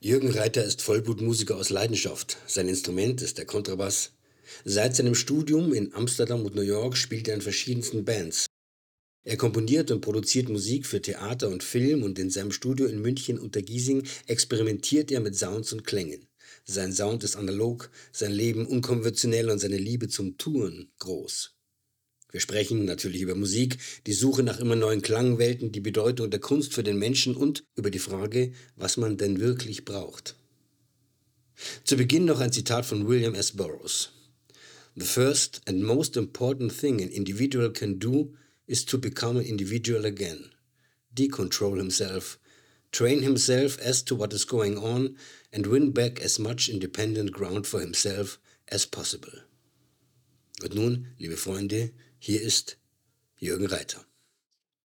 Jürgen Reiter ist Vollblutmusiker aus Leidenschaft. Sein Instrument ist der Kontrabass. Seit seinem Studium in Amsterdam und New York spielt er in verschiedensten Bands. Er komponiert und produziert Musik für Theater und Film und in seinem Studio in München unter Giesing experimentiert er mit Sounds und Klängen. Sein Sound ist analog, sein Leben unkonventionell und seine Liebe zum Touren groß. Wir sprechen natürlich über Musik, die Suche nach immer neuen Klangwelten, die Bedeutung der Kunst für den Menschen und über die Frage, was man denn wirklich braucht. Zu Beginn noch ein Zitat von William S. Burroughs. The first and most important thing an individual can do is to become an individual again, decontrol himself, train himself as to what is going on, and win back as much independent ground for himself as possible. Und nun, liebe Freunde, hier ist Jürgen Reiter.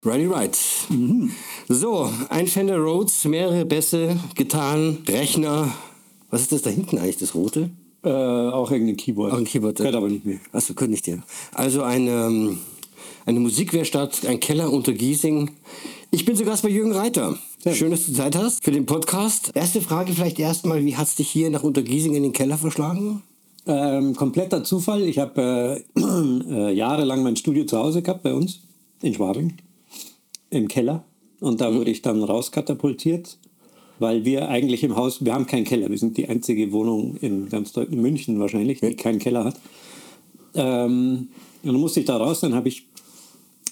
Righty right. Mhm. So, ein Fender Rhodes, mehrere Bässe, Gitarren, Rechner. Was ist das da hinten eigentlich, das rote? Äh, auch irgendein Keyboard. Auch ein Keyboard. Gehört aber nicht mehr. Achso, könnte nicht dir. Also eine, ähm, eine Musikwerkstatt, ein Keller unter Giesing. Ich bin zu Gast bei Jürgen Reiter. Sehr Schön, dass du Zeit hast für den Podcast. Erste Frage vielleicht erstmal, wie hat es dich hier nach Untergiesing in den Keller verschlagen? Ähm, kompletter Zufall. Ich habe äh, äh, jahrelang mein Studio zu Hause gehabt bei uns in Schwabing im Keller. Und da mhm. wurde ich dann rauskatapultiert, weil wir eigentlich im Haus, wir haben keinen Keller. Wir sind die einzige Wohnung in ganz Deutschland, in München wahrscheinlich, die keinen Keller hat. Ähm, und dann musste ich da raus, dann habe ich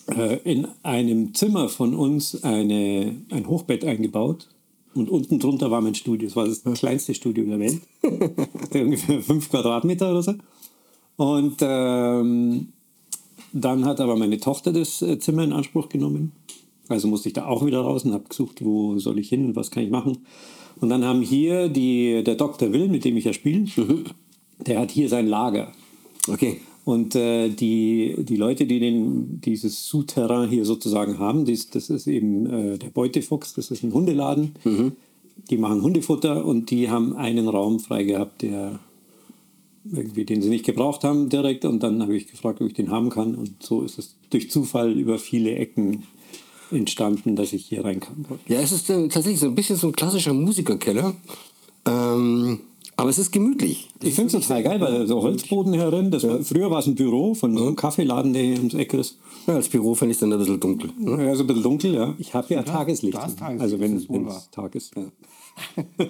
äh, in einem Zimmer von uns eine, ein Hochbett eingebaut. Und unten drunter war mein Studio. Das war das kleinste Studio der Welt. ungefähr fünf Quadratmeter oder so. Und ähm, dann hat aber meine Tochter das äh, Zimmer in Anspruch genommen. Also musste ich da auch wieder raus und habe gesucht, wo soll ich hin und was kann ich machen. Und dann haben hier die, der Dr. Will, mit dem ich ja spiele, mhm. der hat hier sein Lager. Okay. Und äh, die, die Leute, die den, dieses Souterrain hier sozusagen haben, dies, das ist eben äh, der Beutefuchs, das ist ein Hundeladen. Mhm. Die machen Hundefutter und die haben einen Raum frei gehabt, der irgendwie, den sie nicht gebraucht haben direkt. Und dann habe ich gefragt, ob ich den haben kann. Und so ist es durch Zufall über viele Ecken entstanden, dass ich hier rein kann. Ja, es ist äh, tatsächlich so ein bisschen so ein klassischer Musikerkeller. Ähm, aber es ist gemütlich. Ich finde es total geil, weil so Holzboden herin, das war, früher war es ein Büro von so einem Kaffeeladen, der hier ums Eck ist. Ja, als Büro finde ich es dann ein bisschen dunkel. Ne? Ja, so ein bisschen dunkel, ja. Ich habe ja, ja Tageslicht. Tageslicht. Also wenn es Tag ist. Ja.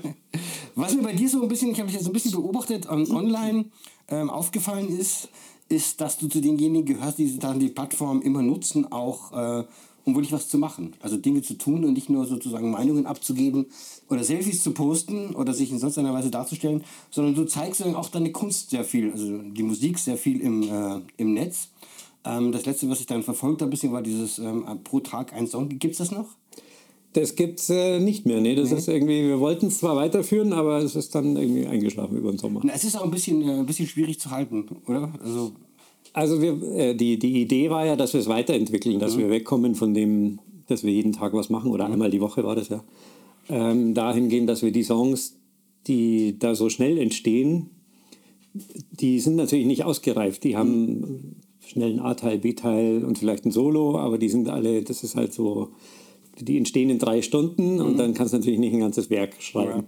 Was mir bei dir so ein bisschen, ich habe dich jetzt so ein bisschen beobachtet, um, online ähm, aufgefallen ist, ist, dass du zu denjenigen gehörst, die dann die Plattform immer nutzen, auch äh, um wirklich was zu machen. Also Dinge zu tun und nicht nur sozusagen Meinungen abzugeben oder Selfies zu posten oder sich in sonst einer Weise darzustellen, sondern du zeigst dann auch deine Kunst sehr viel, also die Musik sehr viel im, äh, im Netz. Ähm, das letzte, was ich dann verfolgt habe, bisschen war dieses ähm, pro Tag ein Song. Gibt es das noch? Das gibt es äh, nicht mehr. Nee, das nee. ist irgendwie, wir wollten es zwar weiterführen, aber es ist dann irgendwie eingeschlafen über den Sommer. Na, es ist auch ein bisschen, äh, ein bisschen schwierig zu halten, oder? Also also wir, äh, die, die Idee war ja, dass wir es weiterentwickeln, dass mhm. wir wegkommen von dem, dass wir jeden Tag was machen oder mhm. einmal die Woche war das ja. Ähm, dahin gehen, dass wir die Songs, die da so schnell entstehen, die sind natürlich nicht ausgereift. Die haben schnell ein A-Teil, B-Teil und vielleicht ein Solo, aber die sind alle, das ist halt so, die entstehen in drei Stunden und mhm. dann kannst du natürlich nicht ein ganzes Werk schreiben. Ja.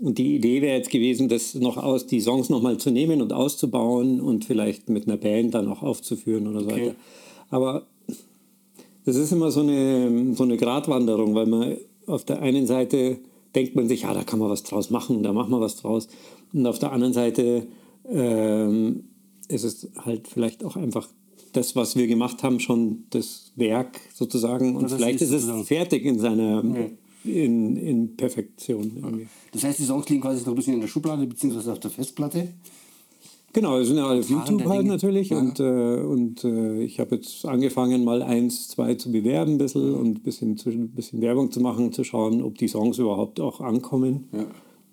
Und die Idee wäre jetzt gewesen, das noch aus, die Songs nochmal zu nehmen und auszubauen und vielleicht mit einer Band dann auch aufzuführen oder so okay. weiter. Aber das ist immer so eine, so eine Gratwanderung, weil man auf der einen Seite denkt man sich, ja, da kann man was draus machen, da machen wir was draus. Und auf der anderen Seite ähm, ist es halt vielleicht auch einfach das, was wir gemacht haben, schon das Werk sozusagen. Und, und vielleicht ist, ist es fertig in seiner, okay in, in Perfektion. Irgendwie. Das heißt, die Songs liegen quasi noch ein bisschen in der Schublade beziehungsweise auf der Festplatte? Genau, wir sind ja auf YouTube halt natürlich ja. und, äh, und äh, ich habe jetzt angefangen, mal eins, zwei zu bewerben ein bisschen und ein bisschen, ein bisschen Werbung zu machen, zu schauen, ob die Songs überhaupt auch ankommen. Ja.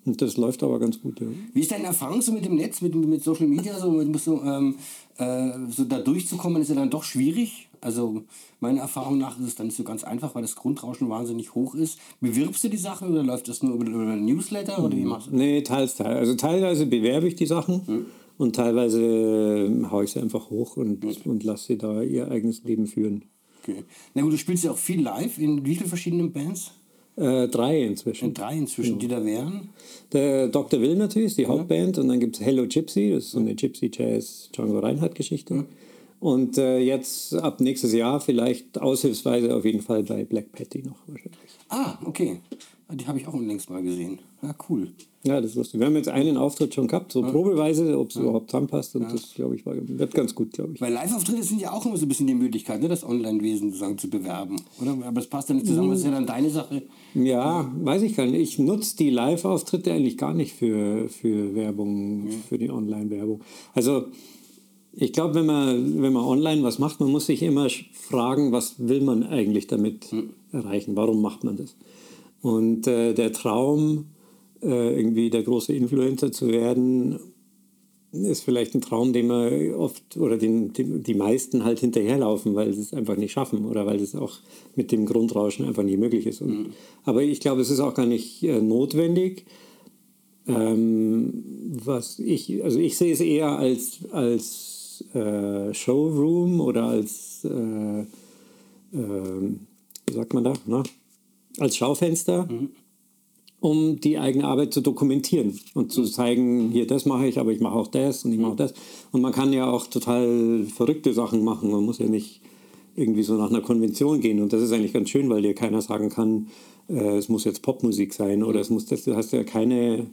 Und das läuft aber ganz gut. Ja. Wie ist deine Erfahrung so mit dem Netz, mit, mit Social Media? So, mit, so, ähm, äh, so da durchzukommen, ist ja dann doch schwierig. Also meiner Erfahrung nach ist es dann nicht so ganz einfach, weil das Grundrauschen wahnsinnig hoch ist. Bewirbst du die Sachen oder läuft das nur über, über Newsletter oder wie machst du das? Nee, teils, teils. Also teilweise bewerbe ich die Sachen hm. und teilweise äh, haue ich sie einfach hoch und, hm. und lasse sie da ihr eigenes Leben führen. Okay. Na gut, du spielst ja auch viel live in wie vielen verschiedenen Bands? Äh, drei inzwischen. Und drei inzwischen, die da wären. Der Dr. Will natürlich ist die Hauptband und dann gibt es Hello Gypsy, das ist so eine Gypsy Jazz Django Reinhardt Geschichte. Und äh, jetzt ab nächstes Jahr vielleicht aushilfsweise auf jeden Fall bei Black Patty noch wahrscheinlich. Ah, okay. Die habe ich auch unlängst mal gesehen. Ja, cool. Ja, das ist lustig. Wir haben jetzt einen Auftritt schon gehabt, so probeweise, ob es überhaupt zusammenpasst. Und das, glaube ich, war, wird ganz gut, glaube ich. Weil Live-Auftritte sind ja auch immer so ein bisschen die Möglichkeit, ne, das Online-Wesen sozusagen zu bewerben. Oder? Aber das passt ja nicht zusammen, das ist ja dann deine Sache. Ja, weiß ich gar nicht. Ich nutze die Live-Auftritte eigentlich gar nicht für, für Werbung, für die Online-Werbung. Also ich glaube, wenn man, wenn man online was macht, man muss sich immer fragen, was will man eigentlich damit erreichen? Warum macht man das? Und äh, der Traum, äh, irgendwie der große Influencer zu werden, ist vielleicht ein Traum, den man oft oder den, den die meisten halt hinterherlaufen, weil sie es einfach nicht schaffen oder weil es auch mit dem Grundrauschen einfach nicht möglich ist. Und, Aber ich glaube, es ist auch gar nicht äh, notwendig. Ähm, was ich, also ich sehe es eher als, als äh, Showroom oder als, äh, ähm, wie sagt man da, ne? als Schaufenster, um die eigene Arbeit zu dokumentieren und zu zeigen, hier das mache ich, aber ich mache auch das und ich mache auch das. Und man kann ja auch total verrückte Sachen machen. Man muss ja nicht irgendwie so nach einer Konvention gehen. Und das ist eigentlich ganz schön, weil dir keiner sagen kann, äh, es muss jetzt Popmusik sein oder es muss das. Du hast ja keine,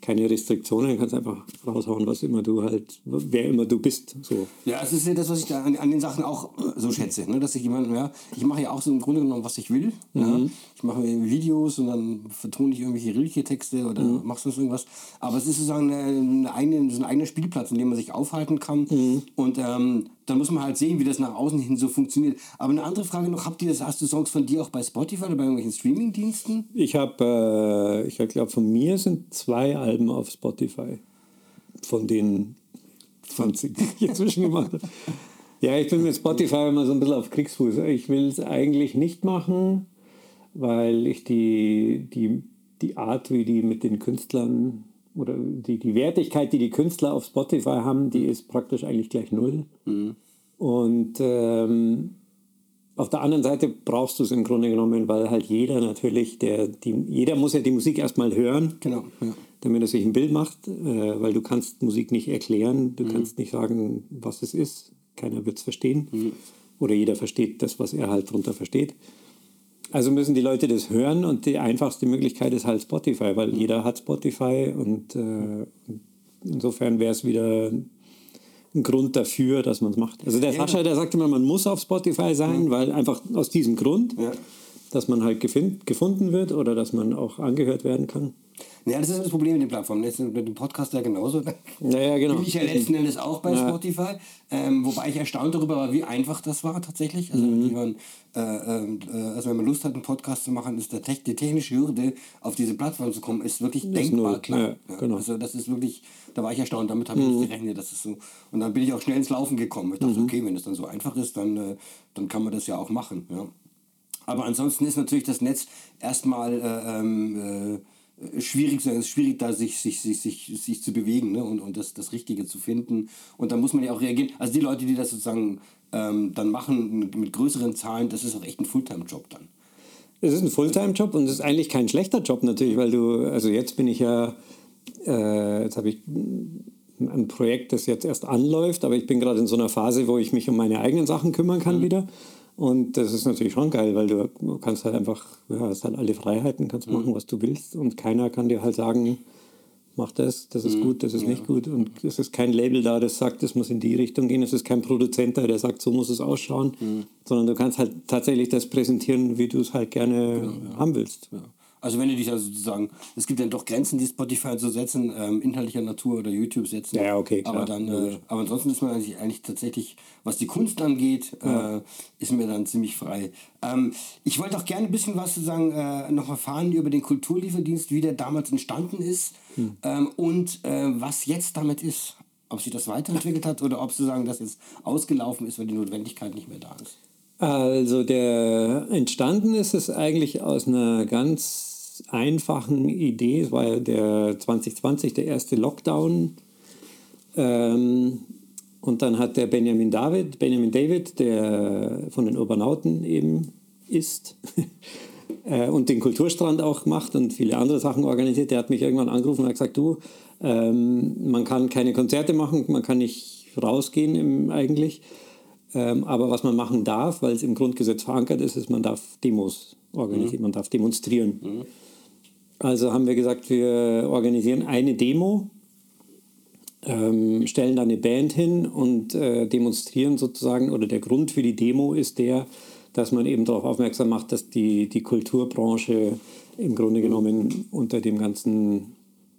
keine Restriktionen, du kannst einfach raushauen, was immer du halt, wer immer du bist. So. Ja, es ist ja das, was ich da an, an den Sachen auch äh, so schätze, ne? dass ich jemanden, ja, ich mache ja auch so im Grunde genommen, was ich will. Ja? Ich mache mir Videos und dann vertone ich irgendwelche Rilke-Texte oder mache sonst irgendwas. Aber es ist sozusagen eine, eine eigene, so ein eigener Spielplatz, in dem man sich aufhalten kann. Und ähm, dann muss man halt sehen, wie das nach außen hin so funktioniert. Aber eine andere Frage noch, habt ihr das, hast du Songs von dir auch bei Spotify oder bei irgendwelchen Streamingdiensten? Ich habe, äh, ich glaube, von mir sind zwei Alben auf Spotify. Von den 20, die ich inzwischen gemacht habe. Ja, ich bin mit Spotify immer so ein bisschen auf Kriegsfuß. Ich will es eigentlich nicht machen, weil ich die, die, die Art, wie die mit den Künstlern oder die, die Wertigkeit, die die Künstler auf Spotify haben, die ist praktisch eigentlich gleich null. Und ähm, auf der anderen Seite brauchst du es im Grunde genommen, weil halt jeder natürlich, der, die, jeder muss ja die Musik erstmal hören, Genau, ja. damit er sich ein Bild macht, äh, weil du kannst Musik nicht erklären, du kannst nicht sagen, was es ist, keiner wird es verstehen oder jeder versteht das, was er halt drunter versteht. Also müssen die Leute das hören und die einfachste Möglichkeit ist halt Spotify, weil jeder hat Spotify und äh, insofern wäre es wieder ein Grund dafür, dass man es macht. Also der Sascha, der sagt immer, man muss auf Spotify sein, weil einfach aus diesem Grund, Ja. dass man halt gefind, gefunden wird oder dass man auch angehört werden kann. Ja, das ist das Problem mit den Plattformen. Jetzt mit dem Podcast ja genauso. Naja, genau. Bin ich ja letzten Endes auch bei Spotify. Ähm, wobei ich erstaunt darüber war, wie einfach das war tatsächlich. Also, Mhm. man, äh, äh, also wenn man Lust hat, einen Podcast zu machen, ist der die technische Hürde, auf diese Plattform zu kommen, ist wirklich denkbar null. klar. Ja, genau. Also das ist wirklich, da war ich erstaunt, damit habe ich Mhm. nicht gerechnet. Das ist so. Und dann bin ich auch schnell ins Laufen gekommen. Ich dachte, okay, wenn es dann so einfach ist, dann, äh, dann kann man das ja auch machen. Ja. Aber ansonsten ist natürlich das Netz erstmal äh, ähm, äh, schwierig, es ist schwierig, da sich, sich, sich, sich, sich zu bewegen ne? und, und das, das Richtige zu finden. Und da muss man ja auch reagieren. Also die Leute, die das sozusagen ähm, dann machen mit größeren Zahlen, das ist auch echt ein Fulltime-Job dann. Es ist ein Fulltime-Job und es ist eigentlich kein schlechter Job natürlich, weil du, also jetzt bin ich ja, äh, jetzt habe ich ein Projekt, das jetzt erst anläuft, aber ich bin gerade in so einer Phase, wo ich mich um meine eigenen Sachen kümmern kann wieder. Und das ist natürlich schon geil, weil du kannst halt einfach, ja, hast halt alle Freiheiten, kannst machen, was du willst und keiner kann dir halt sagen, mach das, das ist gut, das ist nicht gut. Und es ist kein Label da, das sagt, es muss in die Richtung gehen. Es ist kein Produzent da, der sagt, so muss es ausschauen. Sondern du kannst halt tatsächlich das präsentieren, wie du es halt gerne haben willst. Ja. Also wenn du dich also sozusagen, es gibt dann doch Grenzen, die Spotify so setzen, ähm, inhaltlicher Natur oder YouTube setzen. Ja, okay, klar, aber dann, äh, aber ansonsten ist man eigentlich, eigentlich tatsächlich, was die Kunst angeht, äh, ist mir dann ziemlich frei. Ähm, ich wollte auch gerne ein bisschen was sozusagen äh, noch erfahren über den Kulturlieferdienst, wie der damals entstanden ist ähm, und äh, was jetzt damit ist. Ob sich das weiterentwickelt hat oder ob sozusagen das jetzt ausgelaufen ist, weil die Notwendigkeit nicht mehr da ist. Also der entstanden ist es eigentlich aus einer ganz einfachen Idee. Es war ja der 2020 der erste Lockdown. Ähm, und dann hat der Benjamin David, Benjamin David, der von den Urbanauten eben ist, äh, und den Kulturstrand auch macht und viele andere Sachen organisiert. Der hat mich irgendwann angerufen und hat gesagt, du, ähm, man kann keine Konzerte machen, man kann nicht rausgehen im, eigentlich. Ähm, aber was man machen darf, weil es im Grundgesetz verankert ist, ist, man darf Demos organisieren, mhm. man darf demonstrieren. Mhm. Also haben wir gesagt, wir organisieren eine Demo, ähm, stellen da eine Band hin und äh, demonstrieren sozusagen, oder der Grund für die Demo ist der, dass man eben darauf aufmerksam macht, dass die, die Kulturbranche im Grunde genommen unter dem ganzen,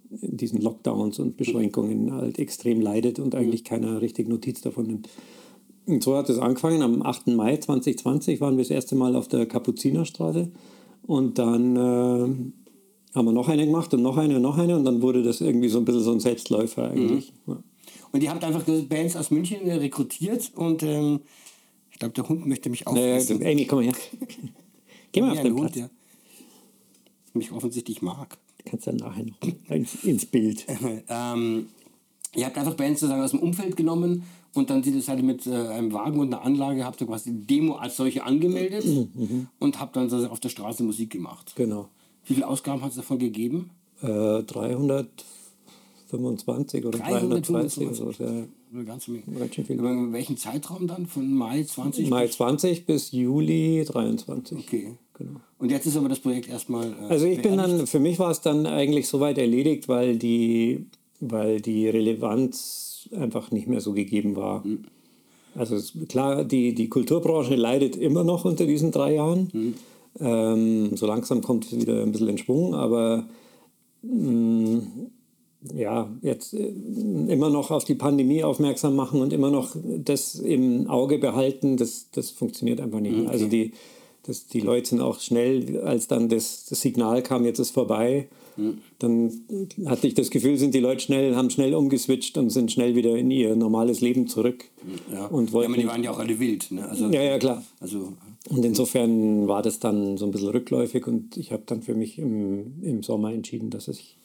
diesen Lockdowns und Beschränkungen halt extrem leidet und eigentlich keiner richtig Notiz davon nimmt. Und so hat es angefangen. Am 8. Mai 2020 waren wir das erste Mal auf der Kapuzinerstraße und dann äh, haben wir noch eine gemacht und noch eine und noch eine und dann wurde das irgendwie so ein bisschen so ein Selbstläufer eigentlich. Mhm. Ja. Und ihr habt einfach Bands aus München rekrutiert und ähm, ich glaube, der Hund möchte mich auch. Naja, Amy, komm mal her. Geh mal auf den Hund, Platz. Ja. Mich offensichtlich mag. Kannst dann nachher noch ins, ins Bild. ähm, ihr habt einfach Bands sozusagen aus dem Umfeld genommen und dann seid ihr mit äh, einem Wagen und einer Anlage, habt ihr quasi die Demo als solche angemeldet mhm. mhm. und habt dann auf der Straße Musik gemacht. Genau. Wie viele Ausgaben hat es davon gegeben? Äh, 325 oder 330 oder so. Ja. Ganz viel. Aber in welchem Zeitraum dann? Von Mai 20? Mai 20 bis Juli 23. Okay. Genau. Und jetzt ist aber das Projekt erstmal. Äh, also ich bin dann, für mich war es dann eigentlich soweit erledigt, weil die, weil die Relevanz einfach nicht mehr so gegeben war. Mhm. Also klar, die, die Kulturbranche leidet immer noch unter diesen drei Jahren. Mhm. Ähm, so langsam kommt es wieder ein bisschen in Schwung, aber mh, mm, ja, jetzt äh, immer noch auf die Pandemie aufmerksam machen und immer noch das im Auge behalten, das, das funktioniert einfach nicht. Okay. Also die, das, die Leute sind auch schnell, als dann das, das Signal kam, jetzt ist vorbei, dann hatte ich das Gefühl, sind die Leute schnell, haben schnell umgeswitcht und sind schnell wieder in ihr normales Leben zurück. Ja, und wollten, ja die waren ja auch alle wild. Ne? Also, ja, ja, klar. Also, und insofern war das dann so ein bisschen rückläufig und ich habe dann für mich im, im Sommer entschieden, dass ich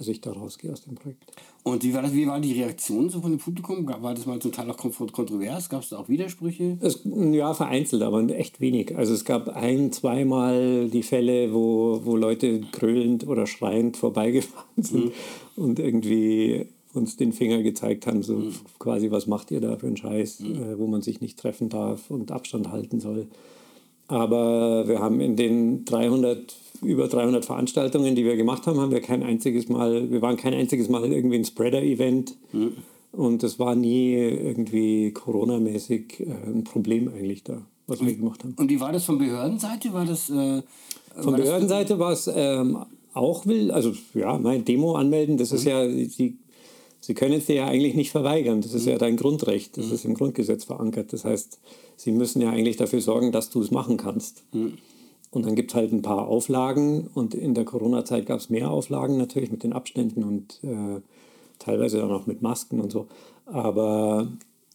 dass ich da rausgehe aus dem Projekt. Und wie war, das, wie war die Reaktion so von dem Publikum? War das mal zum Teil auch kontrovers? Gab es da auch Widersprüche? Es, ja, vereinzelt, aber echt wenig. Also es gab ein, zweimal die Fälle, wo, wo Leute grölend oder schreiend vorbeigefahren sind mhm. und irgendwie uns den Finger gezeigt haben, so mhm. quasi, was macht ihr da für einen Scheiß, mhm. äh, wo man sich nicht treffen darf und Abstand halten soll. Aber wir haben in den 300 über 300 Veranstaltungen, die wir gemacht haben, haben wir kein einziges Mal, wir waren kein einziges Mal irgendwie ein Spreader-Event. Mhm. Und das war nie irgendwie Corona-mäßig äh, ein Problem eigentlich da, was wir gemacht haben. Und wie war das von Behördenseite? War das, äh, von war Behördenseite war es ähm, auch will, also ja, mein Demo anmelden, das mhm. ist ja, sie, sie können es dir ja eigentlich nicht verweigern. Das ist mhm. ja dein Grundrecht, das mhm. ist im Grundgesetz verankert. Das heißt, sie müssen ja eigentlich dafür sorgen, dass du es machen kannst. Mhm. Und dann gibt es halt ein paar Auflagen und in der Corona-Zeit gab es mehr Auflagen natürlich mit den Abständen und äh, teilweise dann auch mit Masken und so. Aber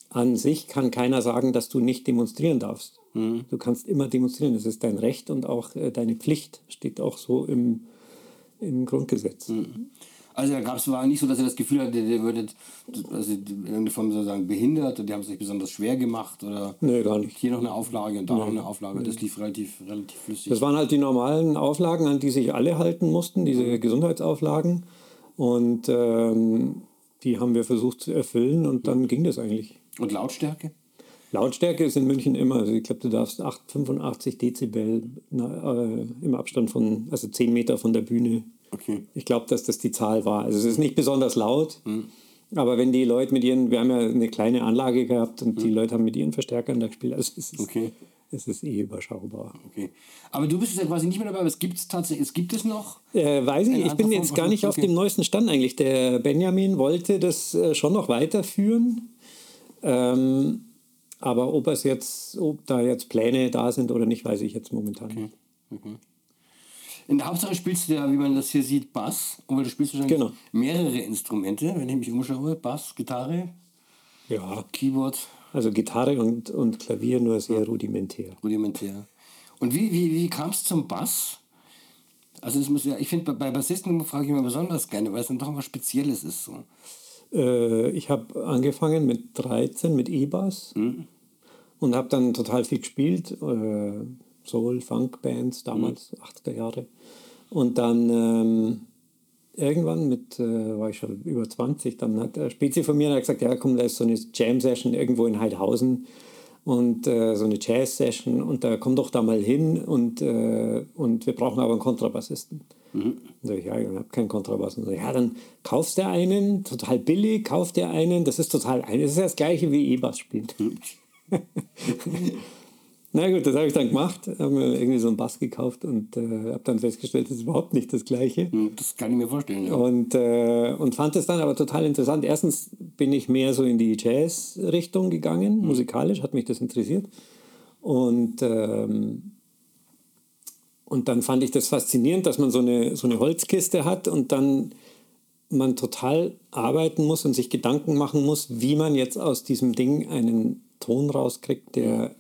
an sich kann keiner sagen, dass du nicht demonstrieren darfst. Mhm. Du kannst immer demonstrieren, das ist dein Recht und auch äh, deine Pflicht, steht auch so im, im Grundgesetz. Mhm. Also da gab es war nicht so, dass er das Gefühl hatte, der würde also in irgendeiner Form sozusagen behindert und die haben es nicht besonders schwer gemacht oder nee, gar nicht. hier noch eine Auflage und da noch eine Auflage. Das lief relativ, relativ flüssig. Das waren halt die normalen Auflagen, an die sich alle halten mussten, diese Gesundheitsauflagen. Und ähm, die haben wir versucht zu erfüllen und dann ging das eigentlich. Und Lautstärke? Lautstärke ist in München immer, also ich glaube, du darfst 8, 85 Dezibel äh, im Abstand von, also 10 Meter von der Bühne Okay. Ich glaube, dass das die Zahl war. Also es ist nicht besonders laut, mhm. aber wenn die Leute mit ihren, wir haben ja eine kleine Anlage gehabt und mhm. die Leute haben mit ihren Verstärkern da gespielt, also es ist, okay. es ist eh überschaubar. Okay. Aber du bist ja quasi nicht mehr dabei, aber es gibt es tatsächlich, es gibt es noch? Äh, weiß ich, ich bin jetzt gar nicht okay. auf dem neuesten Stand eigentlich. Der Benjamin wollte das äh, schon noch weiterführen. Ähm, aber ob es jetzt, ob da jetzt Pläne da sind oder nicht, weiß ich jetzt momentan okay. nicht. Okay. In der Hauptsache spielst du ja, wie man das hier sieht, Bass. Und du spielst wahrscheinlich genau. mehrere Instrumente, wenn ich mich umschaue. Bass, Gitarre, ja. Keyboard. Also Gitarre und, und Klavier nur sehr ja. rudimentär. Rudimentär. Und wie, wie, wie kam es zum Bass? Also das muss ja, ich finde, bei Bassisten frage ich mich besonders gerne, weil es dann doch was Spezielles ist. So. Äh, ich habe angefangen mit 13 mit E-Bass mhm. und habe dann total viel gespielt. Äh, Soul, Funk-Bands damals, mhm. 80er Jahre. Und dann ähm, irgendwann mit, äh, war ich schon über 20, dann hat der Spezi von mir gesagt, ja komm, da ist so eine Jam-Session irgendwo in Heidhausen und äh, so eine Jazz-Session und da komm doch da mal hin und, äh, und wir brauchen aber einen Kontrabassisten. Mhm. Ich, ja, ich habe keinen Kontrabass. Und so, ja, dann kaufst du einen, total billig, kaufst dir einen, das ist total, das ist das gleiche wie E-Bass spielen. Mhm. Na gut, das habe ich dann gemacht, habe mir irgendwie so einen Bass gekauft und äh, habe dann festgestellt, das ist überhaupt nicht das Gleiche. Hm, das kann ich mir vorstellen, ja. Und, äh, und fand es dann aber total interessant. Erstens bin ich mehr so in die Jazz-Richtung gegangen, mhm. musikalisch, hat mich das interessiert. Und, ähm, und dann fand ich das faszinierend, dass man so eine, so eine Holzkiste hat und dann man total arbeiten muss und sich Gedanken machen muss, wie man jetzt aus diesem Ding einen Ton rauskriegt, der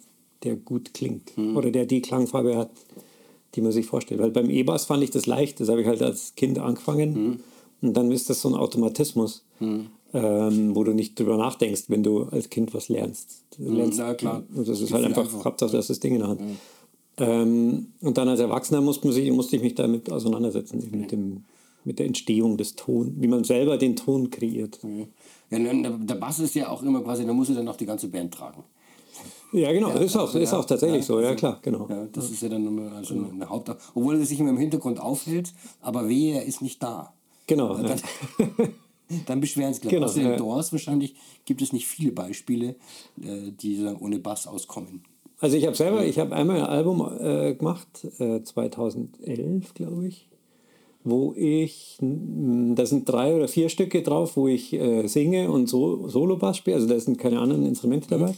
der gut klingt mhm. oder der die Klangfarbe hat, die man sich vorstellt. Weil beim E-Bass fand ich das leicht, das habe ich halt als Kind angefangen mhm. und dann ist das so ein Automatismus, mhm. ähm, wo du nicht drüber nachdenkst, wenn du als Kind was lernst. Du hm, lernst ja, klar. Und das ist halt einfach, einfach. Hauptsache, das das Ding in der Hand. Hm. Ähm, und dann als Erwachsener musste, sich, musste ich mich damit auseinandersetzen, mit, dem, mit der Entstehung des Tons, wie man selber den Ton kreiert. Ja, der Bass ist ja auch immer quasi, da muss er dann auch die ganze Band tragen. Ja, genau, das ist auch, ist auch tatsächlich ja, so, ja klar, genau. Ja, das ist ja dann also eine Haupt... Obwohl er sich immer im Hintergrund aufhält, aber wehe, er ist nicht da. Genau. Dann, dann beschweren sie, genau, Aus den ja. Doors wahrscheinlich gibt es nicht viele Beispiele, äh, die dann ohne Bass auskommen. Also ich habe selber, ich habe einmal ein Album äh, gemacht, äh, 2011, glaube ich, wo ich, da sind drei oder vier Stücke drauf, wo ich äh, singe und so, Solo-Bass spiele, also da sind keine anderen Instrumente dabei. Mhm.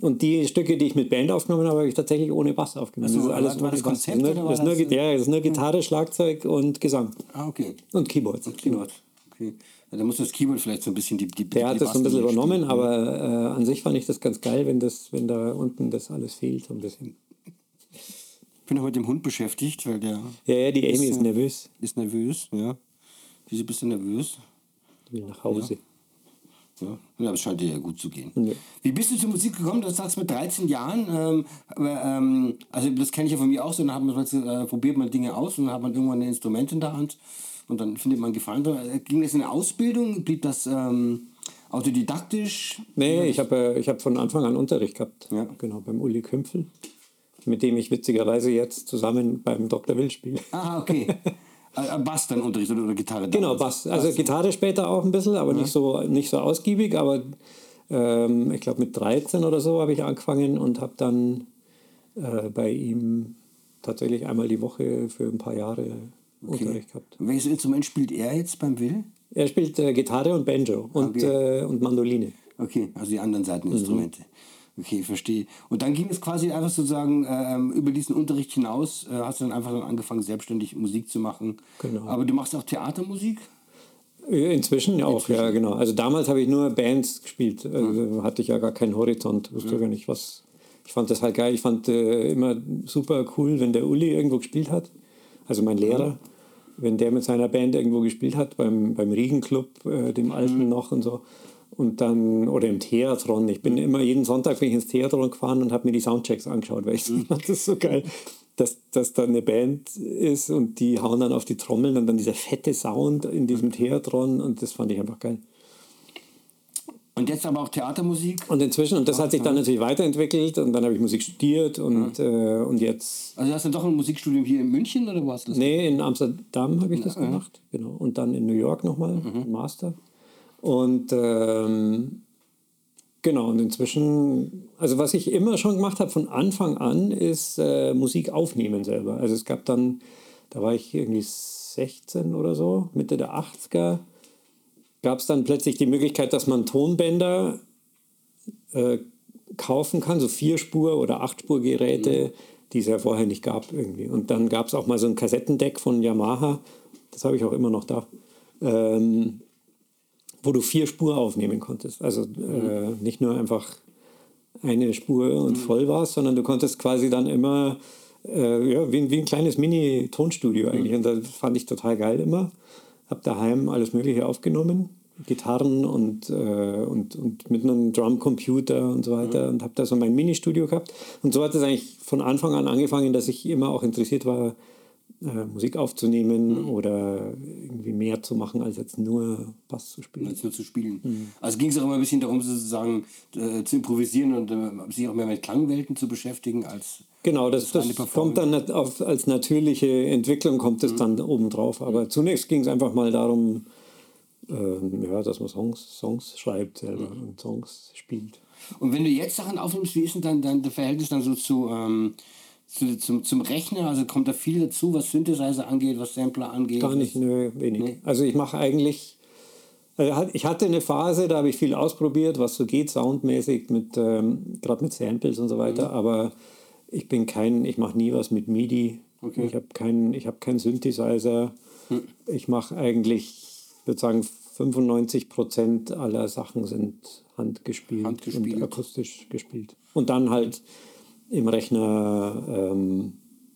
Und die Stücke, die ich mit Band aufgenommen habe, habe ich tatsächlich ohne Bass aufgenommen. Also, das ist alles war das Konzept das, das, nur, ja, das ist nur Gitarre, Schlagzeug und Gesang. Ah, okay. Und Keyboards. Und Keyboard. Okay. Ja, da muss das Keyboard vielleicht so ein bisschen die, die Der hat das so ein bisschen übernommen, spielen. aber äh, an sich fand ich das ganz geil, wenn, das, wenn da unten das alles fehlt, so ein bisschen. Ich bin heute mit dem Hund beschäftigt, weil der. Ja, ja, die Amy ist, ist nervös. Ist nervös, ja. Wieso bist du nervös? Die will nach Hause. Ja. Ja, aber es scheint dir ja gut zu gehen. Ja. Wie bist du zur Musik gekommen? Du sagst mit 13 Jahren, ähm, ähm, also das kenne ich ja von mir auch so, dann hat man, äh, probiert man Dinge aus und dann hat man irgendwann ein Instrument in der Hand und dann findet man Gefallen dran. Äh, ging das in der Ausbildung? Blieb das ähm, autodidaktisch? Nee, ich habe äh, ich hab von Anfang an Unterricht gehabt. Ja. Genau, beim Uli Kümpfel, mit dem ich witzigerweise jetzt zusammen beim Dr. Will spiele. Ah, okay. Äh, Bass dann unterrichtet oder Gitarre? Genau, Bass. Also. Gitarre später auch ein bisschen, aber ja. nicht, so, nicht so ausgiebig. Aber ähm, ich glaube mit 13 oder so habe ich angefangen und habe dann äh, bei ihm tatsächlich einmal die Woche für ein paar Jahre okay. Unterricht gehabt. Welches Instrument spielt er jetzt beim Will? Er spielt äh, Gitarre und Banjo und, okay. äh, und Mandoline. Okay, also die anderen Seiteninstrumente. Mhm. Okay, verstehe. Und dann ging es quasi einfach sozusagen äh, über diesen Unterricht hinaus, äh, hast du dann einfach dann angefangen, selbstständig Musik zu machen. Genau. Aber du machst auch Theatermusik? Inzwischen auch, Inzwischen. ja, genau. Also damals habe ich nur Bands gespielt. Also mhm. hatte ich ja gar keinen Horizont, wusste mhm. gar nicht was. Ich fand das halt geil. Ich fand äh, immer super cool, wenn der Uli irgendwo gespielt hat. Also mein Lehrer. Mhm. Wenn der mit seiner Band irgendwo gespielt hat, beim, beim Riegenclub, äh, dem alten mhm. noch und so und dann, oder im Theatron. Ich bin immer jeden Sonntag bin ich ins Theatron gefahren und habe mir die Soundchecks angeschaut, weil ich mhm. fand das so geil, dass, dass da eine Band ist und die hauen dann auf die Trommeln und dann dieser fette Sound in diesem Theatron und das fand ich einfach geil. Und jetzt aber auch Theatermusik? Und inzwischen, und das hat sich dann natürlich weiterentwickelt und dann habe ich Musik studiert und, ja. äh, und jetzt. Also hast du doch ein Musikstudium hier in München oder wo hast du das? Nee, in Amsterdam habe ich das ja. gemacht, genau. Und dann in New York nochmal, mhm. Master. Und ähm, genau, und inzwischen, also was ich immer schon gemacht habe von Anfang an, ist äh, Musik aufnehmen selber. Also es gab dann, da war ich irgendwie 16 oder so, Mitte der 80er, gab es dann plötzlich die Möglichkeit, dass man Tonbänder äh, kaufen kann, so Vierspur- oder Achtspurgeräte, mhm. die es ja vorher nicht gab irgendwie. Und dann gab es auch mal so ein Kassettendeck von Yamaha, das habe ich auch immer noch da. Ähm, wo du vier Spur aufnehmen konntest. Also äh, nicht nur einfach eine Spur und mhm. voll warst, sondern du konntest quasi dann immer, äh, ja, wie, wie ein kleines Mini-Tonstudio eigentlich. Mhm. Und das fand ich total geil immer. Hab daheim alles Mögliche aufgenommen. Gitarren und, äh, und, und mit einem Drumcomputer und so weiter und habe da so mein Ministudio gehabt. Und so hat es eigentlich von Anfang an angefangen, dass ich immer auch interessiert war, äh, Musik aufzunehmen Mhm. oder irgendwie mehr zu machen, als jetzt nur Bass zu spielen. als nur zu spielen. Mhm. Also ging es auch immer ein bisschen darum, sozusagen äh, zu improvisieren und äh, sich auch mehr mit Klangwelten zu beschäftigen als Genau, das, das kommt dann auf, als natürliche Entwicklung kommt es dann obendrauf. Aber zunächst ging es einfach mal darum, ähm, ja, dass man Songs, Songs schreibt selber und Songs spielt. Und wenn du jetzt Sachen aufnimmst, wie ist denn dann dein Verhältnis dann so zu, ähm, zu, zum, zum Rechner? Also kommt da viel dazu, was Synthesizer angeht, was Sampler angeht? Gar nicht, nö, wenig. Also ich mache eigentlich, hat- ich hatte eine Phase, da habe ich viel ausprobiert, was so geht, soundmäßig, mit, ähm, gerade mit Samples und so weiter, aber ich bin kein, ich mache nie was mit MIDI. Ich habe keinen hab keinen Synthesizer. Ich mache eigentlich, ich würde sagen, 95 Prozent aller Sachen sind handgespielt, Handgespielt. und akustisch gespielt. Und dann halt im Rechner ähm,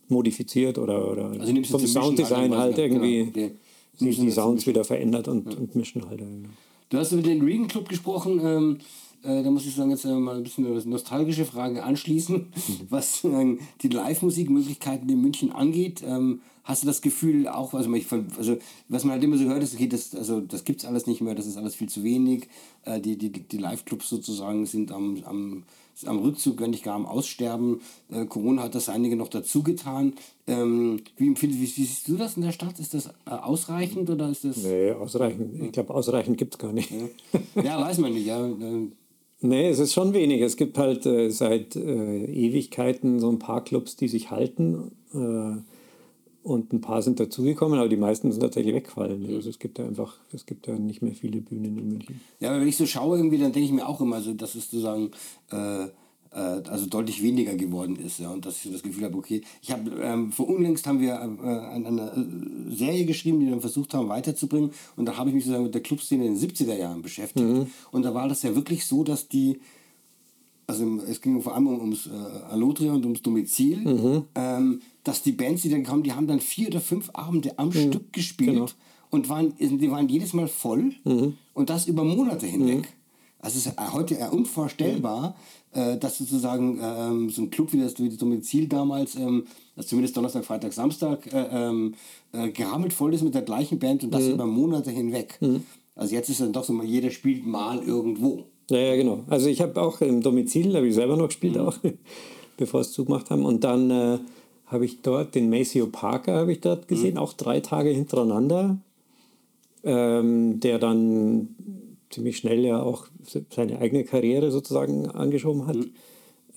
modifiziert oder, oder Also vom Sounddesign halt halt irgendwie genau, okay. die, die Sounds wieder verändert und, und mischen halt. irgendwie. Du hast über den Regan Club gesprochen. Ähm, äh, da muss ich sagen, jetzt äh, mal ein bisschen eine nostalgische Frage anschließen, Mhm. was äh, die Live-Musikmöglichkeiten in München angeht. Ähm, hast du das Gefühl auch, also, ich, also was man halt immer so hört, ist, okay, das, also, das gibt es alles nicht mehr, das ist alles viel zu wenig. Äh, die die, die Live-Clubs sozusagen sind am, am, am Rückzug, wenn nicht gar am Aussterben. Äh, Corona hat das einige noch dazu getan. Ähm, wie, empfindest, wie, wie siehst du das in der Stadt? Ist das äh, ausreichend oder ist das... Nee, ausreichend. Ich glaube, ausreichend gibt es gar nicht. Ja, weiß man nicht. Ja, ähm, Nee, es ist schon wenig. Es gibt halt äh, seit äh, Ewigkeiten so ein paar Clubs, die sich halten. Und ein paar sind dazugekommen, aber die meisten sind tatsächlich weggefallen. Also es gibt ja einfach, es gibt ja nicht mehr viele Bühnen in München. Ja, aber wenn ich so schaue, irgendwie, dann denke ich mir auch immer so, dass es sozusagen äh, äh, also deutlich weniger geworden ist. Ja, und dass ich so das Gefühl habe, okay, ich habe ähm, vor unlängst haben wir äh, an einer äh, Serie geschrieben, die wir dann versucht haben weiterzubringen. Und da habe ich mich sozusagen mit der Clubszene in den 70er Jahren beschäftigt. Und da war das ja wirklich so, dass die also es ging vor allem um, ums äh, Allotria und ums Domizil, ähm, dass die Bands, die dann kamen, die haben dann vier oder fünf Abende am Stück gespielt genau. und waren, die waren jedes Mal voll und das über Monate hinweg. Also es ist heute eher unvorstellbar, äh, dass sozusagen ähm, so ein Club wie das, wie das Domizil damals, ähm, also zumindest Donnerstag, Freitag, Samstag, äh, ähm, äh, gerammelt voll ist mit der gleichen Band und das über Monate hinweg. Also jetzt ist dann doch so mal, jeder spielt mal irgendwo. Ja, ja, genau. Also ich habe auch im Domizil, habe ich selber noch gespielt, auch, bevor es zugemacht haben. Und dann äh, habe ich dort den Maceo Parker habe ich dort gesehen, auch drei Tage hintereinander, ähm, der dann ziemlich schnell ja auch se- seine eigene Karriere sozusagen angeschoben hat.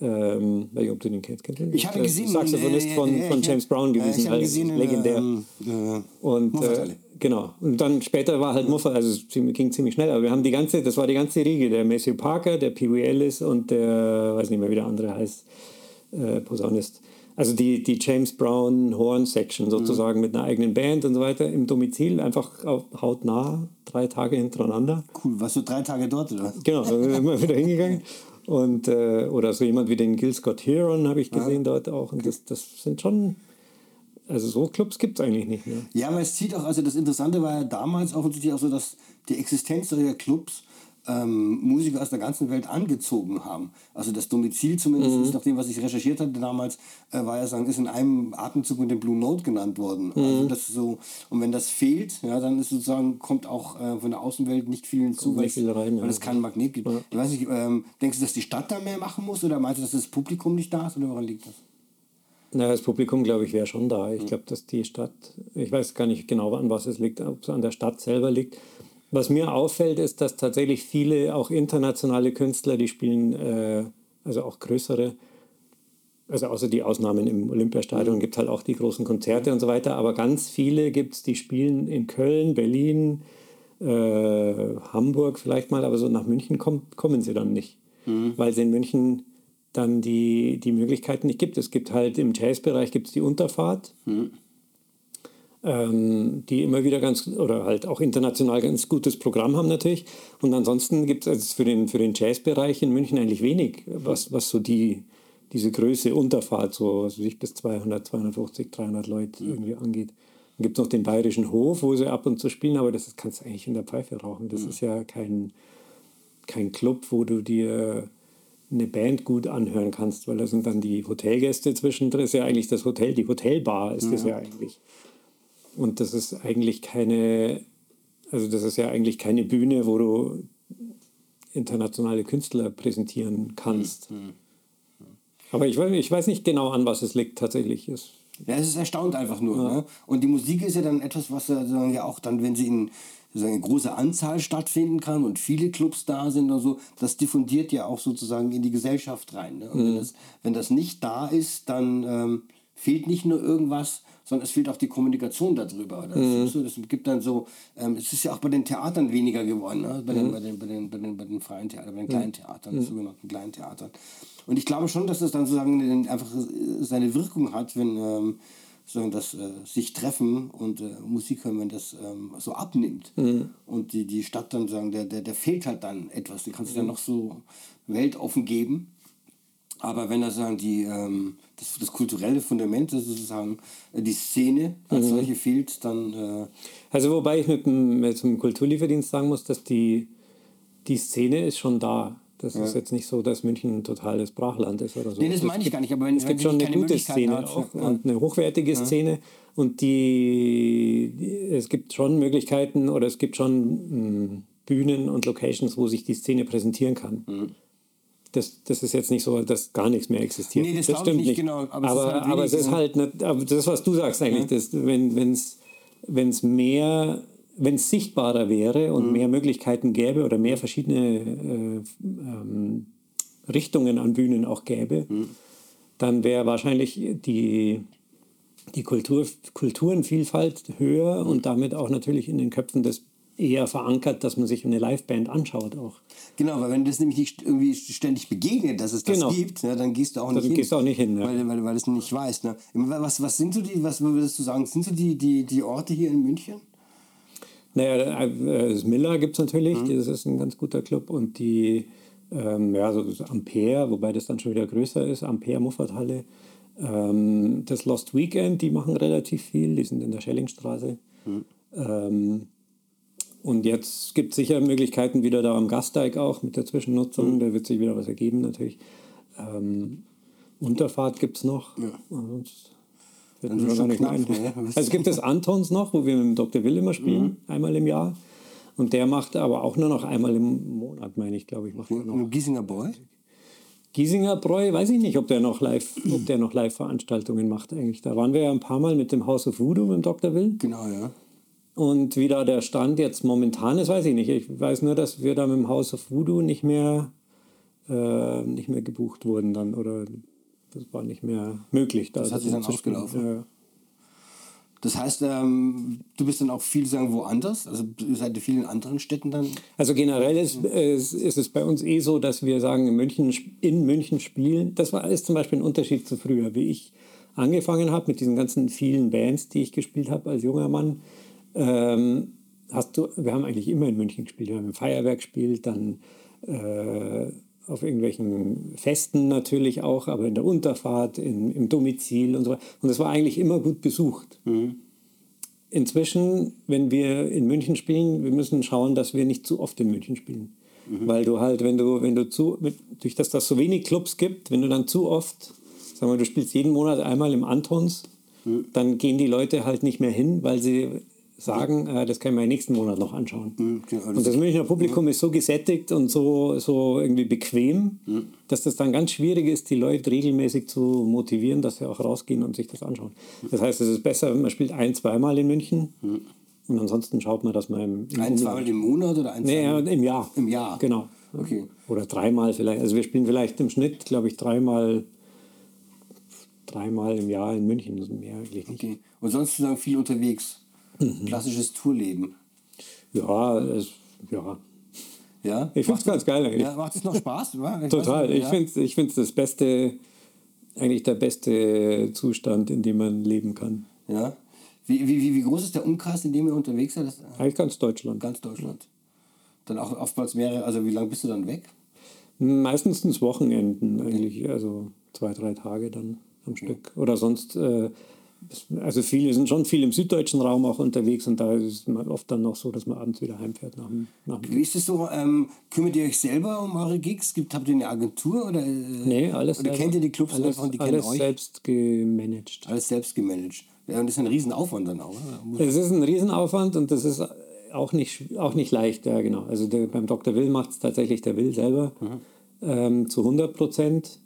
Ähm, weiß nicht, ob du den kennst. den? Ich habe gesehen, Saxophonist äh, von, äh, von ich James Brown gewesen, ich habe gesehen, legendär. ähm, äh, Und äh. Genau. Und dann später war halt Muffa, also es ging ziemlich schnell, aber wir haben die ganze, das war die ganze Riege, der Matthew Parker, der Pee Wee Ellis und der, weiß nicht mehr, wie der andere heißt, äh, Posaunist. Also die, die James Brown Horn Section sozusagen mit einer eigenen Band und so weiter im Domizil, einfach auf, hautnah, drei Tage hintereinander. Cool, warst du drei Tage dort, oder? Genau, da sind wir immer wieder hingegangen. Und, äh, oder so jemand wie den Gil Scott Heron habe ich gesehen dort auch. Und das, das sind schon, also so Clubs gibt es eigentlich nicht mehr. Ja, aber es zieht auch, also das Interessante war ja damals offensichtlich auch so, dass die Existenz solcher Clubs ähm, Musiker aus der ganzen Welt angezogen haben. Also das Domizil zumindest, nach dem, was ich recherchiert hatte damals, äh, war ja sagen, ist in einem Atemzug mit dem Blue Note genannt worden. Also das so, und wenn das fehlt, ja, dann ist sozusagen, kommt auch äh, von der Außenwelt nicht viel hinzu, weil viel rein, weil ja. es keinen Magnet gibt. Ich weiß nicht, ähm, denkst du, dass die Stadt da mehr machen muss oder meinst du, dass das Publikum nicht da ist oder woran liegt das? Na, das Publikum, glaube ich, wäre schon da. Ich glaube, dass die Stadt, ich weiß gar nicht genau, an was es liegt, ob es an der Stadt selber liegt. Was mir auffällt, ist, dass tatsächlich viele, auch internationale Künstler, die spielen, äh, also auch größere, also außer die Ausnahmen im Olympiastadion gibt es halt auch die großen Konzerte und so weiter, aber ganz viele gibt es, die spielen in Köln, Berlin, äh, Hamburg vielleicht mal, aber so nach München kommt, kommen sie dann nicht, weil es in München dann die, die Möglichkeiten nicht gibt. Es gibt halt im Jazzbereich gibt es die Unterfahrt, ähm, die immer wieder ganz, oder halt auch international ganz gutes Programm haben natürlich. Und ansonsten gibt es also für den, für den Jazzbereich in München eigentlich wenig, was, was so die, diese Größe Unterfahrt, so was weiß ich, bis 200, 250, 300 Leute irgendwie angeht. Dann gibt es noch den Bayerischen Hof, wo sie ab und zu spielen, aber das kannst du eigentlich in der Pfeife rauchen. Das ist ja kein, kein Club, wo du dir eine Band gut anhören kannst, weil da sind dann die Hotelgäste zwischendrin. Ist ja eigentlich das Hotel, die Hotelbar ist das ja eigentlich. Und das ist eigentlich keine, also das ist ja eigentlich keine Bühne, wo du internationale Künstler präsentieren kannst. Aber ich weiß, ich weiß nicht genau, an was es liegt tatsächlich. Es, Ja, es ist erstaunt einfach nur. Ne? Und die Musik ist ja dann etwas, was ja, ja auch dann, wenn sie in sozusagen, in großer Anzahl stattfinden kann und viele Clubs da sind und so, das diffundiert ja auch sozusagen in die Gesellschaft rein. Ne? Und wenn, das, wenn das nicht da ist, dann ähm, fehlt nicht nur irgendwas, sondern es fehlt auch die Kommunikation darüber. Weißt du, das gibt dann so, ähm, es ist ja auch bei den Theatern weniger geworden, ne? bei, den, bei, den, bei, den, bei, den, bei den freien Theatern, bei den kleinen Theatern, sogenannten kleinen Theatern. Und ich glaube schon, dass das dann sozusagen einfach seine Wirkung hat, wenn ähm, sozusagen das äh, sich treffen und äh, Musik hören, wenn das ähm, so abnimmt. Und die, die Stadt dann sagen, der, der, der fehlt halt dann etwas. Die kannst du dann noch so weltoffen geben. Aber wenn das sagen, die, ähm, das, das kulturelle Fundament, das sozusagen äh, die Szene als solche fehlt, dann äh, also wobei ich mit dem, mit dem Kulturlieferdienst sagen muss, dass die, die Szene ist schon da. Das ist jetzt nicht so, dass München ein totales Brachland ist oder so. Nee, das Es meine ich gibt- gar nicht, aber wenn- es gibt schon eine gute Szene hat, auch ja. und eine hochwertige Szene und die, die es gibt schon Möglichkeiten oder es gibt schon mh, Bühnen und Locations, wo sich die Szene präsentieren kann. Mhm. Das, das ist jetzt nicht so, dass gar nichts mehr existiert. Nee, das glaub ich nicht, genau, aber Aber, es ist halt aber es ist halt, nicht, aber das, was du sagst eigentlich, das, wenn es mehr, wenn es sichtbarer wäre Mhm. und mehr Möglichkeiten gäbe oder mehr verschiedene äh, ähm, Richtungen an Bühnen auch gäbe, Mhm. dann wäre wahrscheinlich die, die Kultur, Kulturenvielfalt höher Mhm. und damit auch natürlich in den Köpfen das eher verankert, dass man sich eine Liveband anschaut auch. Genau, weil wenn das nämlich nicht irgendwie ständig begegnet, dass es das Genau. gibt, ne, dann gehst du auch Dann nicht hin. gehst du auch nicht hin, ja. Weil, weil, weil du es nicht weißt. Ne? Was, was sind so die, was würdest du sagen, sind so die, die, die Orte hier in München? Naja, äh, das Miller gibt es natürlich, Mhm. das ist ein ganz guter Club. Und die, ähm, ja, so das Ampere, wobei das dann schon wieder größer ist, Ampere Muffathalle. Ähm, das Lost Weekend, die machen relativ viel, die sind in der Schellingstraße. Mhm. Ähm, und jetzt gibt es sicher Möglichkeiten wieder da am Gasteig auch mit der Zwischennutzung, da wird sich wieder was ergeben natürlich. Ähm, Unterfahrt gibt es noch. Ansonsten fällt Dann gar schon nicht knapp, ne? Also es gibt das Antons noch, wo wir mit dem Dr. Will immer spielen, einmal im Jahr. Und der macht aber auch nur noch einmal im Monat, meine ich, glaube ich, macht er noch. Giesinger Boy? Giesinger Bräu, weiß ich nicht, ob der noch live, ob der noch Live-Veranstaltungen macht eigentlich. Da waren wir ja ein paar Mal mit dem House of Voodoo, mit dem Dr. Will. Genau, ja. Und wie da der Stand jetzt momentan ist, weiß ich nicht. Ich weiß nur, dass wir da mit dem House of Voodoo nicht mehr, äh, nicht mehr gebucht wurden dann oder das war nicht mehr möglich. Da Das hat sich dann ausgelaufen. Ja. Das heißt, ähm, du bist dann auch viel sagen woanders? Also ihr seid in vielen anderen Städten dann? Also generell ist, ist, ist es bei uns eh so, dass wir sagen, in München, in München spielen. Das war ist zum Beispiel ein Unterschied zu früher, wie ich angefangen habe mit diesen ganzen vielen Bands, die ich gespielt habe als junger Mann. Ähm, hast du, wir haben eigentlich immer in München gespielt. Wir haben im Feuerwerk gespielt, dann äh, auf irgendwelchen Festen natürlich auch, aber in der Unterfahrt, in, im Domizil und so weiter. Und das war eigentlich immer gut besucht. Inzwischen, wenn wir in München spielen, wir müssen schauen, dass wir nicht zu oft in München spielen. Weil du halt, wenn du, wenn du zu, durch das das so wenig Clubs gibt, wenn du dann zu oft, sagen wir, du spielst jeden Monat einmal im Antons, dann gehen die Leute halt nicht mehr hin, weil sie sagen, äh, das können wir nächsten Monat noch anschauen. genau, das und das Münchner Publikum ist so gesättigt und so, so irgendwie bequem, dass das dann ganz schwierig ist, die Leute regelmäßig zu motivieren, dass sie auch rausgehen und sich das anschauen. Das heißt, es ist besser, man spielt ein, zweimal in München und ansonsten schaut man, dass man im, im Ein, zweimal im Monat oder ein, Nee, zweimal? im Jahr. Im Jahr. Genau. Okay. Oder dreimal vielleicht. Also wir spielen vielleicht im Schnitt, glaube ich, dreimal, dreimal im Jahr in München. Das ist mehr eigentlich nicht. Okay. Und sonst sozusagen viel unterwegs. Mhm. Klassisches Tourleben. Ja, es, ja. Ja? Ich finde es ganz geil eigentlich. Ja, macht es noch Spaß? Ja, ich Total. nicht, Ich ja. finde es ich find's das Beste, eigentlich der beste Zustand, in dem man leben kann. Ja. Wie, wie, wie, groß ist der Umkreis, in dem ihr unterwegs seid? Eigentlich ganz Deutschland. ganz Deutschland. Dann auch oftmals mehrere, also wie lange bist du dann weg? Meistens Wochenenden eigentlich, also zwei, drei Tage dann am Stück. Oder sonst, äh, also viele sind schon viel im süddeutschen Raum auch unterwegs und da ist man oft dann noch so, dass man abends wieder heimfährt. Nach, nach Wie ist es so? Ähm, kümmert ihr euch selber um eure Gigs? Gibt, habt ihr eine Agentur oder, äh, nee, alles oder selber, kennt ihr die Clubs alles, einfach und die alles kennen euch? selbst gemanagt. Alles selbst gemanagt. Ja, und das ist ein Riesenaufwand dann auch. Oder? Es ist ein Riesenaufwand und das ist auch nicht, auch nicht leicht, ja genau. Also der, beim Dr. Will macht es tatsächlich der Will selber ähm, zu 100 Prozent.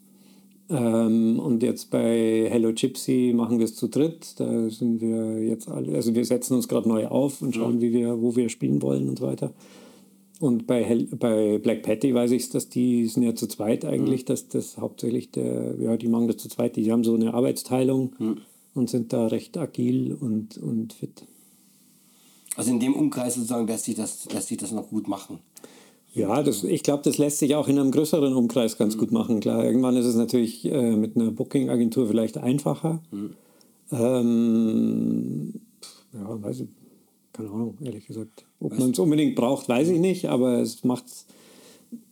Ähm, und jetzt bei Hello Gypsy machen wir es zu dritt. Da sind wir jetzt alle, also wir setzen uns gerade neu auf und schauen, wie wir, wo wir spielen wollen und so weiter. Und bei, Hel bei Black Patty weiß ich dass die sind ja zu zweit eigentlich, dass das hauptsächlich der, ja, die machen das zu zweit, die haben so eine Arbeitsteilung und sind da recht agil und, und fit. Also in dem Umkreis sozusagen lässt sich das, lässt sich das noch gut machen. Ja, das, ich glaube, das lässt sich auch in einem größeren Umkreis ganz gut machen. Klar, irgendwann ist es natürlich äh, mit einer Booking-Agentur vielleicht einfacher. Ähm, ja, weiß ich, keine Ahnung, ehrlich gesagt. Ob man es unbedingt braucht, weiß ich nicht, aber es macht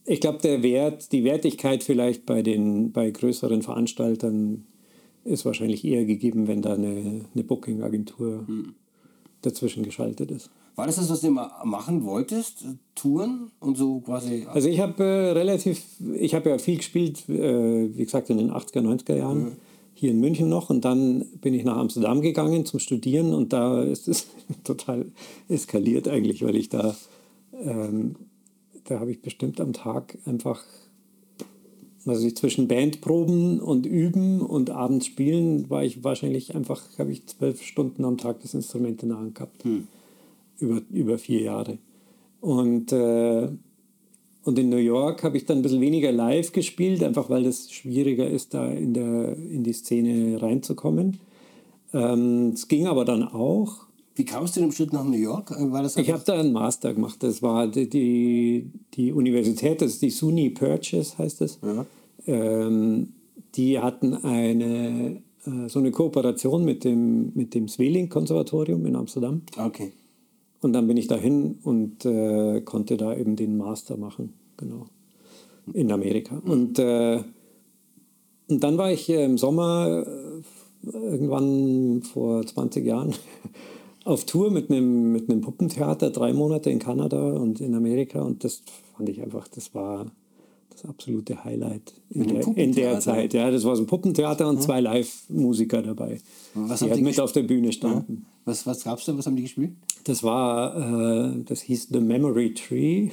ich glaube, der Wert, die Wertigkeit vielleicht bei den bei größeren Veranstaltern ist wahrscheinlich eher gegeben, wenn da eine, eine Booking-Agentur dazwischen geschaltet ist. War das das, was du immer machen wolltest? Touren und so quasi? Also ich habe äh, relativ, ich habe ja viel gespielt, äh, wie gesagt, in den 80er, 90er Jahren, hier in München noch. Und dann bin ich nach Amsterdam gegangen zum Studieren. Und da ist es total eskaliert eigentlich, weil ich da, ähm, da habe ich bestimmt am Tag einfach, also ich zwischen Bandproben und Üben und abends spielen, war ich wahrscheinlich einfach, habe ich zwölf Stunden am Tag das Instrument in der Hand gehabt über, über vier Jahre. Und, äh, und in New York habe ich dann ein bisschen weniger live gespielt, einfach weil das schwieriger ist, da in, der, in die Szene reinzukommen. Ähm, Es ging aber dann auch. Wie kamst du dem Schritt nach New York? War das Ich habe da einen Master gemacht. Das war die, die, die Universität, das ist die SUNY Purchase, heißt es. Ähm, die hatten eine, äh, so eine Kooperation mit dem, mit dem Sweelinck-Konservatorium in Amsterdam. Okay. Und dann bin ich dahin und äh, konnte da eben den Master machen, genau, in Amerika. Und, äh, und dann war ich im Sommer, äh, irgendwann vor 20 Jahren, auf Tour mit einem, mit einem Puppentheater, drei Monate in Kanada und in Amerika. Und das fand ich einfach, das war absolute Highlight in, der, in der? Zeit. Ja, das war so ein Puppentheater und zwei Live-Musiker dabei, Was die halt ihr mit auf der Bühne standen. Was, was gab's da? Was haben die gespielt? Das war, äh, das hieß The Memory Tree.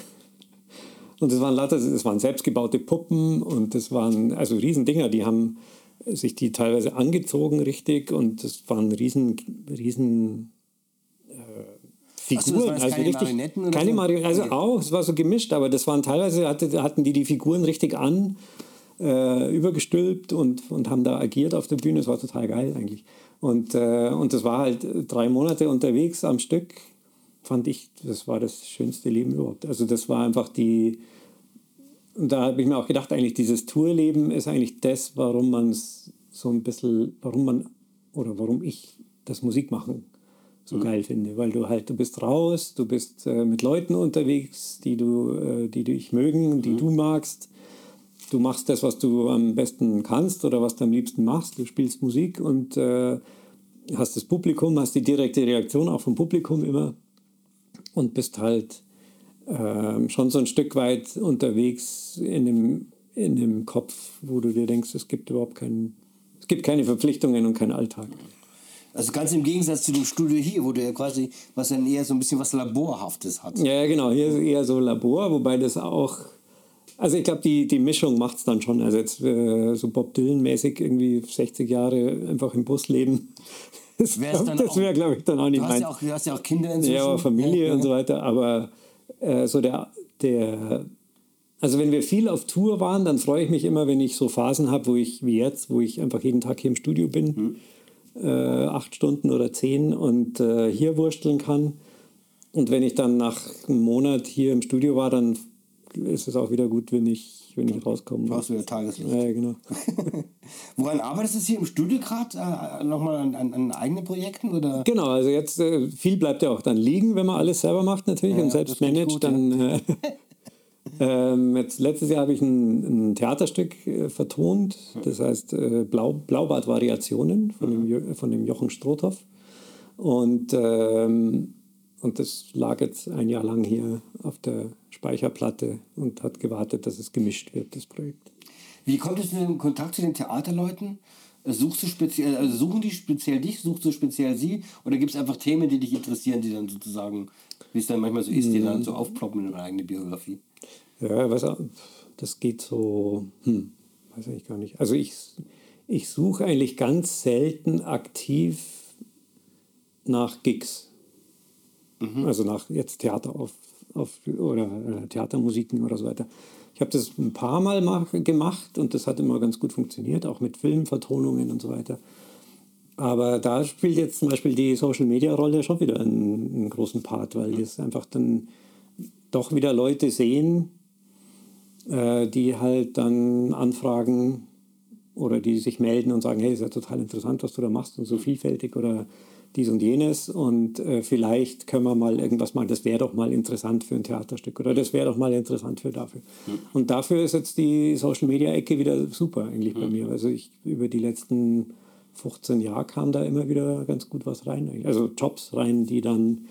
Und das waren lauter, das waren selbstgebaute Puppen und das waren also Riesendinger, die haben sich die teilweise angezogen richtig und das waren riesen, riesen So, Figuren. also keine richtig, Marionetten keine so? Marionetten, also auch, es war so gemischt, aber das waren teilweise, hatte, hatten die die Figuren richtig an, äh, übergestülpt und, und haben da agiert auf der Bühne. Das war total geil eigentlich. Und, äh, und das war halt drei Monate unterwegs am Stück, fand ich, das war das schönste Leben überhaupt. Also das war einfach die, und da habe ich mir auch gedacht, eigentlich dieses Tourleben ist eigentlich das, warum man es so ein bisschen, warum man, oder warum ich das Musikmachen so geil finde, weil du halt, du bist raus, du bist äh, mit Leuten unterwegs, die du, äh, die dich mögen, die du magst. Du machst das, was du am besten kannst oder was du am liebsten machst. Du spielst Musik und äh, hast das Publikum, hast die direkte Reaktion auch vom Publikum immer und bist halt ähm, schon so ein Stück weit unterwegs in dem, in dem Kopf, wo du dir denkst, es gibt überhaupt keinen, es gibt keine Verpflichtungen und keinen Alltag. Also ganz im Gegensatz zu dem Studio hier, wo du ja quasi, was dann eher so ein bisschen was Laborhaftes hat. Ja, genau. Hier ist eher so Labor, wobei das auch. Also ich glaube, die, die Mischung macht es dann schon. Also jetzt äh, so Bob Dylan-mäßig irgendwie 60 Jahre einfach im Bus leben. Das, wäre, glaube ich, dann auch nicht Du hast, mein. ja auch, du hast ja auch Kinder inzwischen. Ja, aber Familie Ja, und so weiter. Aber äh, so der, der. Also wenn wir viel auf Tour waren, dann freue ich mich immer, wenn ich so Phasen habe, wo ich, wie jetzt, wo ich einfach jeden Tag hier im Studio bin, äh, acht Stunden oder zehn und äh, hier wursteln kann. Und wenn ich dann nach einem Monat hier im Studio war, dann ist es auch wieder gut, wenn ich, wenn ich rauskomme. Brauchst wieder Tageslicht. Ja, genau. Woran arbeitest du hier im Studio gerade? Äh, Nochmal an, an, an eigenen Projekten? Oder? Genau, also jetzt äh, viel bleibt ja auch dann liegen, wenn man alles selber macht natürlich Ja, und selbst managt, gut, dann, äh, ähm, jetzt, letztes Jahr habe ich ein, ein Theaterstück äh, vertont, das heißt äh, Blau, Blaubart-Variationen von, dem, Jo- von dem Jochen Strothoff. Und, ähm, und das lag jetzt ein Jahr lang hier auf der Speicherplatte und hat gewartet, dass es gemischt wird, das Projekt. Wie kommt es denn in Kontakt zu den Theaterleuten? Suchst du speziell, also suchen die speziell dich, suchst du speziell sie? Oder gibt es einfach Themen, die dich interessieren, die dann sozusagen, wie es dann manchmal so ist, die dann so aufploppen in deine eigene Biografie? Ja, was, das geht so, hm, weiß ich gar nicht. Also ich, ich suche eigentlich ganz selten aktiv nach Gigs. Also nach jetzt Theater auf, auf oder äh, Theatermusiken oder so weiter. Ich habe das ein paar Mal mach, gemacht und das hat immer ganz gut funktioniert, auch mit Filmvertonungen und so weiter. Aber da spielt jetzt zum Beispiel die Social Media Rolle schon wieder einen, einen großen Part, weil jetzt einfach dann doch wieder Leute sehen, äh, die halt dann anfragen oder die sich melden und sagen, hey, ist ja total interessant, was du da machst und so vielfältig oder dies und jenes und äh, vielleicht können wir mal irgendwas mal, das wäre doch mal interessant für ein Theaterstück oder das wäre doch mal interessant für dafür. Und dafür ist jetzt die Social Media Ecke wieder super eigentlich bei mir. Also ich über die letzten 15 Jahre kam da immer wieder ganz gut was rein. Also Jobs rein, die dann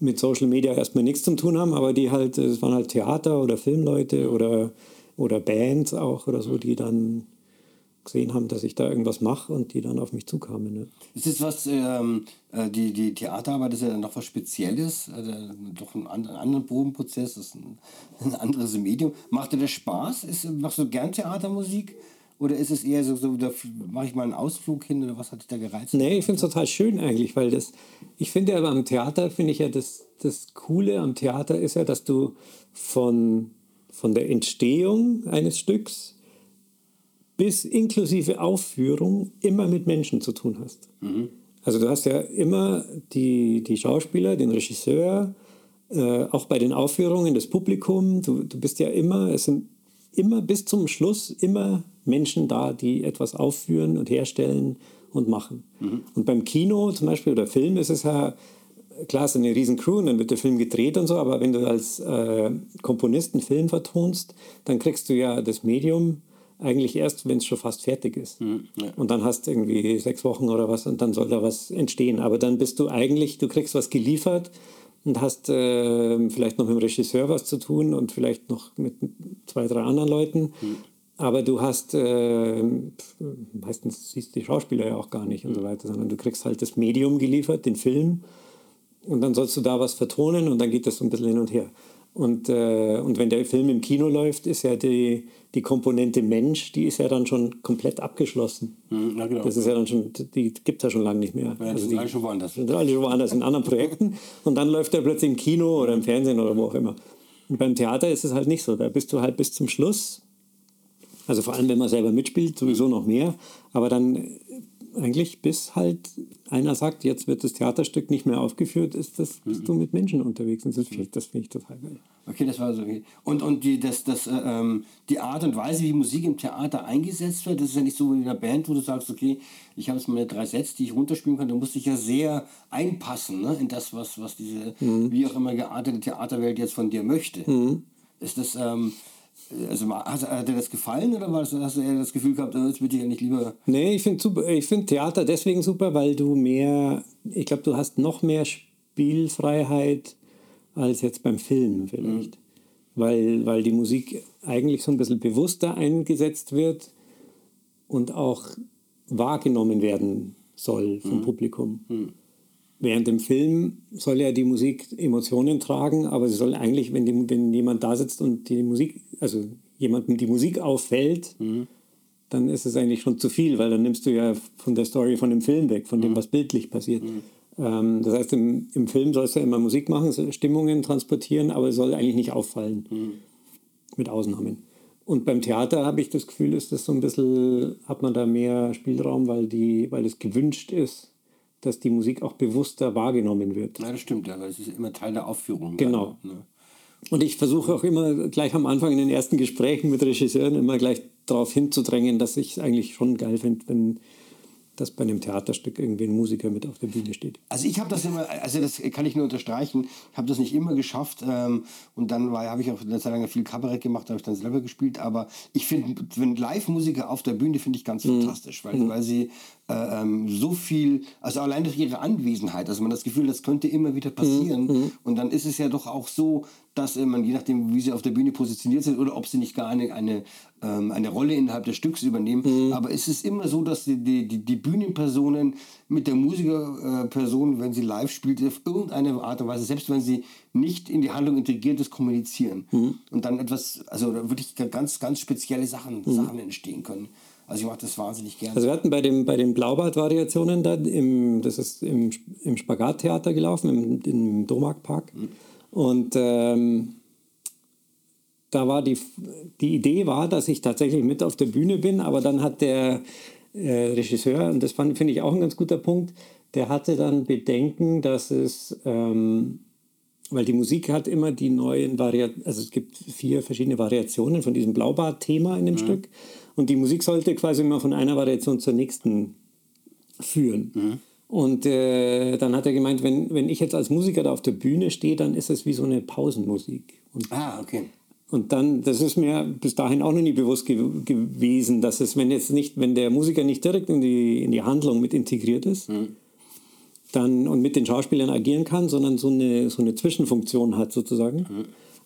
mit Social Media erstmal nichts zu tun haben, aber die halt, es waren halt Theater oder Filmleute oder, oder Bands auch oder so, die dann gesehen haben, dass ich da irgendwas mache und die dann auf mich zukamen. Ne? Ist das was, ähm, äh, die, die Theaterarbeit ist ja dann noch was Spezielles, also doch ein, an- ein anderer Probenprozess, ist ein, ein anderes Medium. Macht dir das Spaß? Ist, machst du gern Theatermusik? Oder ist es eher so, so da mache ich mal einen Ausflug hin oder was hat dich da gereizt? Nee, ich finde es total schön eigentlich, weil das, ich finde aber am Theater, finde ich ja das, das Coole am Theater ist ja, dass du von, von der Entstehung eines Stücks bis inklusive Aufführung immer mit Menschen zu tun hast. Also du hast ja immer die, die Schauspieler, den Regisseur, äh, auch bei den Aufführungen das Publikum. Du, du bist ja immer, es sind immer bis zum Schluss immer Menschen da, die etwas aufführen und herstellen und machen. Und beim Kino zum Beispiel oder Film ist es ja, klar, es ist eine riesen Crew und dann wird der Film gedreht und so, aber wenn du als äh, Komponist einen Film vertonst, dann kriegst du ja das Medium eigentlich erst, wenn es schon fast fertig ist. Und dann hast du irgendwie sechs Wochen oder was und dann soll da was entstehen. Aber dann bist du eigentlich, du kriegst was geliefert und hast äh, vielleicht noch mit dem Regisseur was zu tun und vielleicht noch mit zwei, drei anderen Leuten. Aber du hast, äh, meistens siehst du die Schauspieler ja auch gar nicht und so weiter, sondern du kriegst halt das Medium geliefert, den Film, und dann sollst du da was vertonen und dann geht das so ein bisschen hin und her. Und, äh, und wenn der Film im Kino läuft, ist ja die, die Komponente Mensch, die ist ja dann schon komplett abgeschlossen. Hm, ja, genau. Das ist ja dann schon, die gibt es ja schon lange nicht mehr. Ja, die sind die, alle schon woanders. sind alle schon woanders in anderen Projekten. Und dann läuft er plötzlich im Kino oder im Fernsehen oder wo auch immer. Und beim Theater ist es halt nicht so. Da bist du halt bis zum Schluss. Also vor allem, wenn man selber mitspielt, sowieso noch mehr. Aber dann äh, eigentlich bis halt einer sagt, jetzt wird das Theaterstück nicht mehr aufgeführt, ist das, bist du mit Menschen unterwegs. Und das finde ich, das finde ich total geil. Okay, das war so. Okay. Und, und die, das, das, äh, ähm, die Art und Weise, wie Musik im Theater eingesetzt wird, das ist ja nicht so wie in einer Band, wo du sagst, okay, ich habe jetzt meine drei Sets, die ich runterspielen kann. Du musst dich ja sehr einpassen ne, in das, was, was diese, wie auch immer geartete Theaterwelt jetzt von dir möchte. Ist das, ähm, also hat, hat dir das gefallen oder war das, hast du eher das Gefühl gehabt, oh, jetzt würde ich ja nicht lieber. Nee, ich finde finde Theater deswegen super, weil du mehr, ich glaube, du hast noch mehr Spielfreiheit als jetzt beim Film vielleicht. Weil, weil die Musik eigentlich so ein bisschen bewusster eingesetzt wird und auch wahrgenommen werden soll vom Publikum. Während im Film soll ja die Musik Emotionen tragen, aber sie soll eigentlich, wenn, die, wenn jemand da sitzt und die Musik, also jemandem die Musik auffällt, dann ist es eigentlich schon zu viel, weil dann nimmst du ja von der Story von dem Film weg, von dem, was bildlich passiert. Ähm, das heißt, im, im Film sollst du ja immer Musik machen, Stimmungen transportieren, aber es soll eigentlich nicht auffallen, mit Ausnahmen. Und beim Theater habe ich das Gefühl, ist das so ein bisschen, hat man da mehr Spielraum, weil, die, weil es gewünscht ist, dass die Musik auch bewusster wahrgenommen wird. Ja, das stimmt, ja, weil es ist immer Teil der Aufführung. Genau. Ja, ne? Und ich versuche auch immer gleich am Anfang in den ersten Gesprächen mit Regisseuren immer gleich darauf hinzudrängen, dass ich es eigentlich schon geil finde, wenn, dass bei einem Theaterstück irgendwie ein Musiker mit auf der Bühne steht. Also ich habe das immer, also das kann ich nur unterstreichen, ich habe das nicht immer geschafft ähm, und dann habe ich auch eine Zeit lang viel Kabarett gemacht, habe ich dann selber gespielt, aber ich finde, wenn Live-Musiker auf der Bühne finde ich ganz mhm. fantastisch, weil, mhm. weil sie äh, ähm, so viel, also allein durch ihre Anwesenheit, also man das Gefühl, das könnte immer wieder passieren mhm. und dann ist es ja doch auch so, dass äh, man je nachdem, wie sie auf der Bühne positioniert sind oder ob sie nicht gar eine, eine, ähm, eine Rolle innerhalb des Stücks übernehmen, mhm. aber es ist immer so, dass die, die, die, die Bühnenpersonen mit der Musikerperson, wenn sie live spielt, auf irgendeine Art und Weise, selbst wenn sie nicht in die Handlung integriert ist, kommunizieren. Mhm. Und dann etwas, also wirklich ganz, ganz spezielle Sachen, mhm. Sachen entstehen können. Also ich mache das wahnsinnig gerne. Also wir hatten bei, dem, bei den Blaubart-Variationen da, im, das ist im, im Spagattheater gelaufen, im, im Domarkpark. Mhm. Und ähm, da war die, die Idee war, dass ich tatsächlich mit auf der Bühne bin, aber dann hat der äh, Regisseur, und das finde ich auch ein ganz guter Punkt, der hatte dann Bedenken, dass es, ähm, weil die Musik hat immer die neuen Variationen, also es gibt vier verschiedene Variationen von diesem Blaubart-Thema in dem mhm. Stück. Und die Musik sollte quasi immer von einer Variation zur nächsten führen. Mhm. Und äh, dann hat er gemeint, wenn, wenn ich jetzt als Musiker da auf der Bühne stehe, dann ist es wie so eine Pausenmusik. Und ah, okay. Und dann, das ist mir bis dahin auch noch nie bewusst ge gewesen, dass es, wenn jetzt nicht, wenn der Musiker nicht direkt in die, in die Handlung mit integriert ist, mhm. dann und mit den Schauspielern agieren kann, sondern so eine, so eine Zwischenfunktion hat sozusagen, mhm.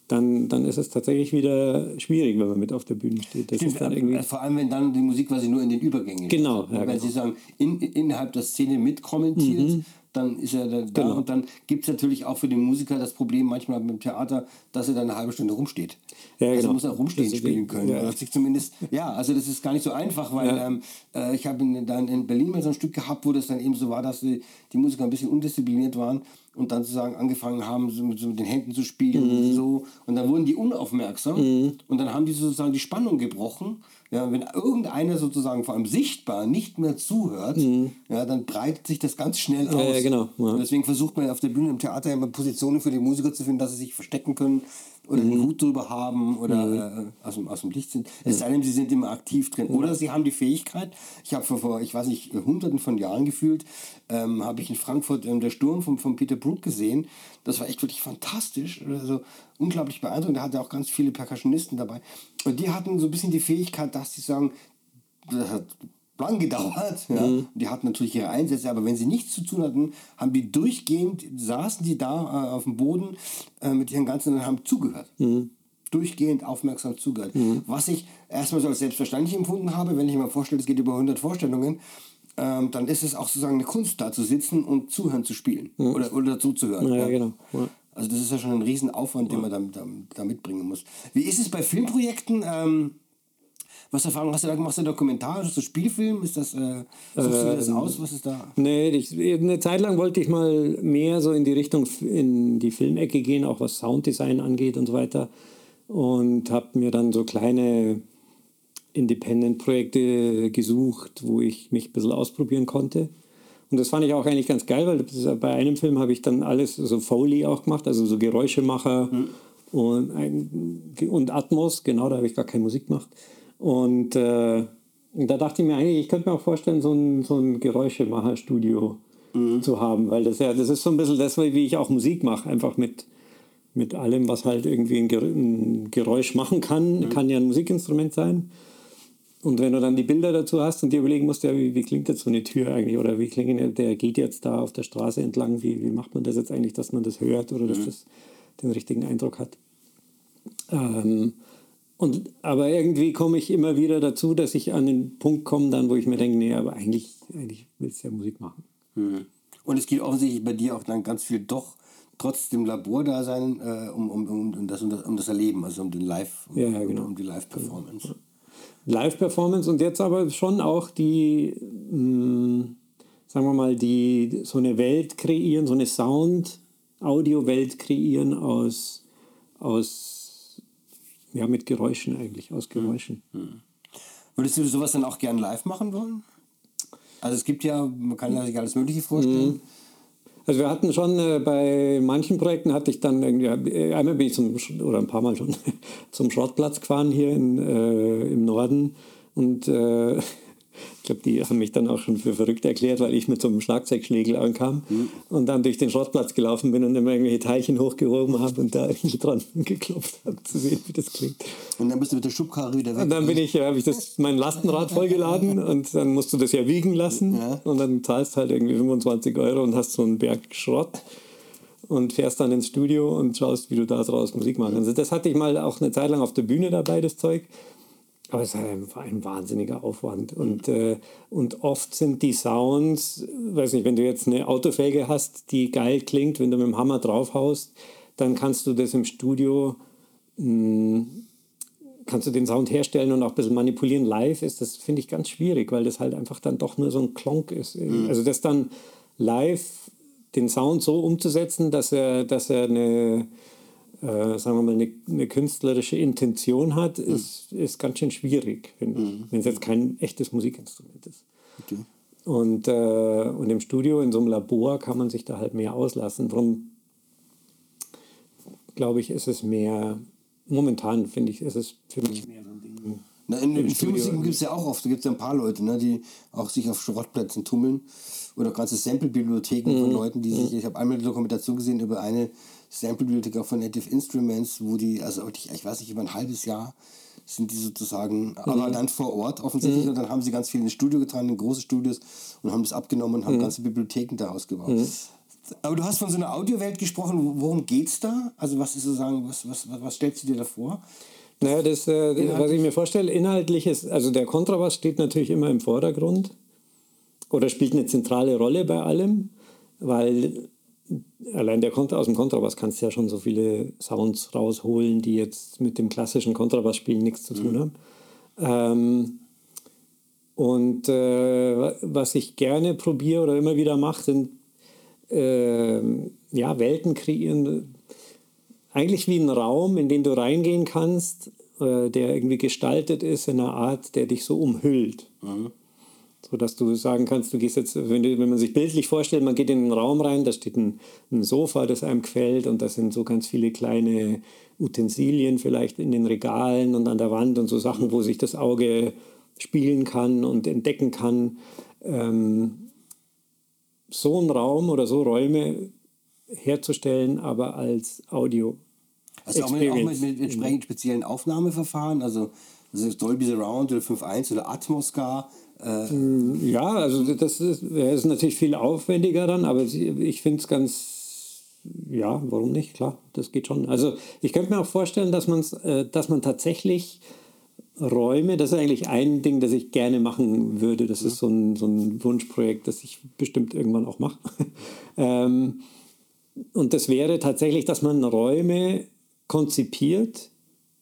Dann, dann ist es tatsächlich wieder schwierig, wenn man mit auf der Bühne steht. Das Stimmt, ist dann irgendwie vor allem, wenn dann die Musik quasi nur in den Übergängen genau, ist. Ja, wenn genau. Sie sagen, in, innerhalb der Szene mitkommentiert, mhm dann ist er da. Genau. Und dann gibt es natürlich auch für den Musiker das Problem manchmal beim Theater, dass er dann eine halbe Stunde rumsteht. Ja, also genau. muss er rumstehen spielen können. Ja. sich zumindest, ja, also das ist gar nicht so einfach, weil ja. ähm, äh, ich habe dann in Berlin mal so ein Stück gehabt, wo das dann eben so war, dass die, die Musiker ein bisschen undiszipliniert waren und dann sozusagen angefangen haben, so mit, so mit den Händen zu spielen mhm. und so. Und dann wurden die unaufmerksam mhm. und dann haben die sozusagen die Spannung gebrochen. Ja, wenn irgendeiner sozusagen vor allem sichtbar nicht mehr zuhört, mhm. ja, dann breitet sich das ganz schnell aus. Ja, ja genau. Deswegen versucht man auf der Bühne im Theater immer Positionen für die Musiker zu finden, dass sie sich verstecken können oder mhm. Hut drüber haben oder mhm. äh, aus, dem, aus dem Licht sind. Es sei denn, sie sind immer aktiv drin. Oder sie haben die Fähigkeit, ich habe vor, vor, ich weiß nicht, hunderten von Jahren gefühlt, ähm, habe ich in Frankfurt ähm, der Sturm von, von Peter Brook gesehen. Das war echt wirklich fantastisch. Also unglaublich beeindruckend. Er hatte auch ganz viele Percussionisten dabei. Und die hatten so ein bisschen die Fähigkeit, dass sie sagen, das hat lang gedauert. Ja. Mhm. Die hatten natürlich ihre Einsätze, aber wenn sie nichts zu tun hatten, haben die durchgehend, saßen die da äh, auf dem Boden äh, mit ihren ganzen und haben zugehört. Mhm. Durchgehend aufmerksam zugehört. Mhm. Was ich erstmal so als selbstverständlich empfunden habe, wenn ich mir vorstelle, es geht über 100 Vorstellungen, ähm, dann ist es auch sozusagen eine Kunst, da zu sitzen und zuhören zu spielen mhm. oder, oder zuzuhören. Ja, ja. genau. Ja. Also das ist ja schon ein Riesenaufwand, den man da, da, da, mitbringen muss. Wie ist es bei Filmprojekten? Ähm, was Erfahrung hast du da gemacht? Hast du Dokumentar? Hast du Spielfilm? Ist das, äh, suchst du das ähm, aus? Was ist da? Nee, ich, eine Zeit lang wollte ich mal mehr so in die Richtung, in die Filmecke gehen, auch was Sounddesign angeht und so weiter. Und habe mir dann so kleine Independent-Projekte gesucht, wo ich mich ein bisschen ausprobieren konnte. Und das fand ich auch eigentlich ganz geil, weil bei einem Film habe ich dann alles so Foley auch gemacht, also so Geräuschemacher mhm. und, und Atmos, genau, da habe ich gar keine Musik gemacht. Und äh, da dachte ich mir eigentlich, ich könnte mir auch vorstellen, so ein, so ein Geräuschemacherstudio mhm. zu haben, weil das ja, das ist so ein bisschen das, wie ich auch Musik mache, einfach mit, mit allem, was halt irgendwie ein, Geräusch machen kann, mhm. kann ja ein Musikinstrument sein. Und wenn du dann die Bilder dazu hast und dir überlegen musst, ja, wie, wie klingt jetzt so eine Tür eigentlich oder wie klingt der geht jetzt da auf der Straße entlang, wie, wie macht man das jetzt eigentlich, dass man das hört oder mhm. dass das den richtigen Eindruck hat. Ähm, und, aber irgendwie komme ich immer wieder dazu, dass ich an den Punkt komme, dann, wo ich mir denke, nee, aber eigentlich, eigentlich willst du ja Musik machen. Mhm. Und es geht offensichtlich bei dir auch dann ganz viel doch trotz dem Labordasein äh, um, um, um, das, um, das, um das Erleben, also um den Live, um, ja, ja, genau. um die Live-Performance. Live-Performance und jetzt aber schon auch die, mh, mm, sagen wir mal, die so eine Welt kreieren, so eine Sound-Audio-Welt kreieren aus, aus ja, mit Geräuschen eigentlich, aus Geräuschen. Mhm. Würdest du sowas dann auch gern live machen wollen? Also es gibt ja, man kann ja sich alles Mögliche vorstellen. Mhm. Also wir hatten schon äh, bei manchen Projekten hatte ich dann irgendwie, äh, einmal bin ich zum, oder ein paar Mal schon zum Schrottplatz gefahren hier in, äh, im Norden und äh, Ich glaube, die haben mich dann auch schon für verrückt erklärt, weil ich mit so einem Schlagzeugschlägel ankam mhm. und dann durch den Schrottplatz gelaufen bin und immer irgendwelche Teilchen hochgehoben habe und da irgendwie dran geklopft habe, zu sehen, wie das klingt. Und dann bist du mit der Schubkarre wieder weg. Und dann bin ich, habe ich das, mein Lastenrad vollgeladen und dann musst du das ja wiegen lassen ja. und dann zahlst halt irgendwie 25 Euro und hast so einen Berg Schrott und fährst dann ins Studio und schaust, wie du da draus Musik machst. Also das hatte ich mal auch eine Zeit lang auf der Bühne dabei, das Zeug. Aber es war ein, ein wahnsinniger Aufwand. Und, äh, und oft sind die Sounds, weiß nicht, wenn du jetzt eine Autofelge hast, die geil klingt, wenn du mit dem Hammer draufhaust, dann kannst du das im Studio, mh, hm, kannst du den Sound herstellen und auch ein bisschen manipulieren. Live ist das, finde ich, ganz schwierig, weil das halt einfach dann doch nur so ein Klonk ist. Mhm. Also das dann live den Sound so umzusetzen, dass er, dass er eine äh, sagen wir mal, eine, eine, künstlerische Intention hat, mhm. ist, ist ganz schön schwierig, finde ich, mhm. wenn es jetzt kein echtes Musikinstrument ist. Okay. Und, äh, und im Studio, in so einem Labor, kann man sich da halt mehr auslassen. Darum glaube ich, ist es mehr, momentan finde ich, ist es für mich mehr so ein Ding. Na, in, in Filmmusiken gibt es ja auch oft, da gibt es ja ein paar Leute, ne, die auch sich auf Schrottplätzen tummeln oder ganze Sample-Bibliotheken mhm. von Leuten, die sich, ich habe einmal eine Dokumentation gesehen über eine Sample-Bibliothek von Native Instruments, wo die, also ich, ich weiß nicht, über ein halbes Jahr sind die sozusagen, mhm. aber dann vor Ort offensichtlich. Mhm. Und dann haben sie ganz viel ins Studio getragen, in große Studios und haben das abgenommen und haben mhm. ganze Bibliotheken daraus gebaut. Mhm. Aber du hast von so einer Audiowelt gesprochen. Worum geht es da? Also was ist sozusagen, was, was, was stellst du dir da vor? Naja, das, äh, was ich mir vorstelle, inhaltlich ist, also der Kontrabass steht natürlich immer im Vordergrund oder spielt eine zentrale Rolle bei allem, weil allein der Kontra aus dem Kontrabass kannst du ja schon so viele Sounds rausholen, die jetzt mit dem klassischen Kontrabassspielen nichts zu tun mhm. haben. Ähm, und äh, was ich gerne probiere oder immer wieder mache, sind äh, ja, Welten kreieren. Eigentlich wie ein Raum, in den du reingehen kannst, äh, der irgendwie gestaltet ist in einer Art, der dich so umhüllt. Mhm so dass du sagen kannst, du gehst jetzt, wenn, du, wenn man sich bildlich vorstellt, man geht in einen Raum rein, da steht ein, ein Sofa, das einem gefällt und da sind so ganz viele kleine Utensilien vielleicht in den Regalen und an der Wand und so Sachen, wo sich das Auge spielen kann und entdecken kann. Ähm, so einen Raum oder so Räume herzustellen, aber als Audio. Also auch mit, auch mit, mit entsprechend speziellen Aufnahmeverfahren, also, also Dolby Surround oder 5.1 oder Atmos gar, äh, ja, also das ist, ist, natürlich viel aufwendiger dann, aber ich finde es ganz, ja, warum nicht? Klar, das geht schon. Also ich könnte mir auch vorstellen, dass, man's, äh, dass man tatsächlich Räume, das ist eigentlich ein Ding, das ich gerne machen würde. Das ist so ein, so ein Wunschprojekt, das ich bestimmt irgendwann auch mache. ähm, und das wäre tatsächlich, dass man Räume konzipiert,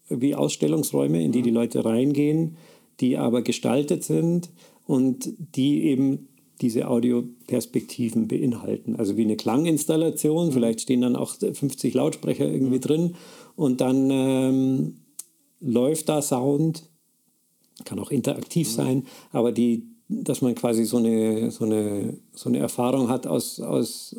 wie Ausstellungsräume, in die die Leute reingehen, die aber gestaltet sind und die eben diese Audioperspektiven beinhalten. Also wie eine Klanginstallation, vielleicht stehen dann auch 50 Lautsprecher irgendwie mhm. drin und dann ähm, läuft da Sound, kann auch interaktiv mhm. sein, aber die, dass man quasi so eine, so eine, so eine Erfahrung hat aus, aus,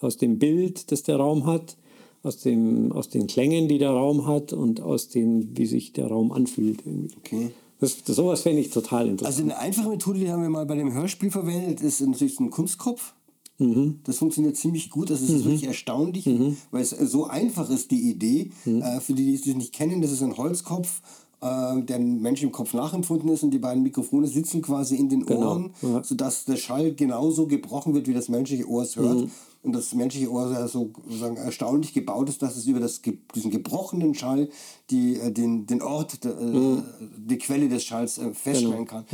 aus dem Bild, das der Raum hat, aus, dem, aus den Klängen, die der Raum hat und aus dem, wie sich der Raum anfühlt. Okay. Das, das, sowas fände ich total interessant. Also eine einfache Methode, die haben wir mal bei dem Hörspiel verwendet, ist natürlich so ein Kunstkopf. Mhm. Das funktioniert ziemlich gut. Das ist mhm. wirklich erstaunlich, mhm. weil es so einfach ist, die Idee. Mhm. Äh, für die, die es nicht kennen, das ist ein Holzkopf, äh, der Mensch im Kopf nachempfunden ist und die beiden Mikrofone sitzen quasi in den genau. Ohren, genau. ja. sodass der Schall genauso gebrochen wird, wie das menschliche Ohr es hört. Und das menschliche Ohr so sagen, erstaunlich gebaut ist, dass es über das, diesen gebrochenen Schall die, äh, den, den Ort, äh, mhm. die Quelle des Schalls äh, feststellen genau. kann.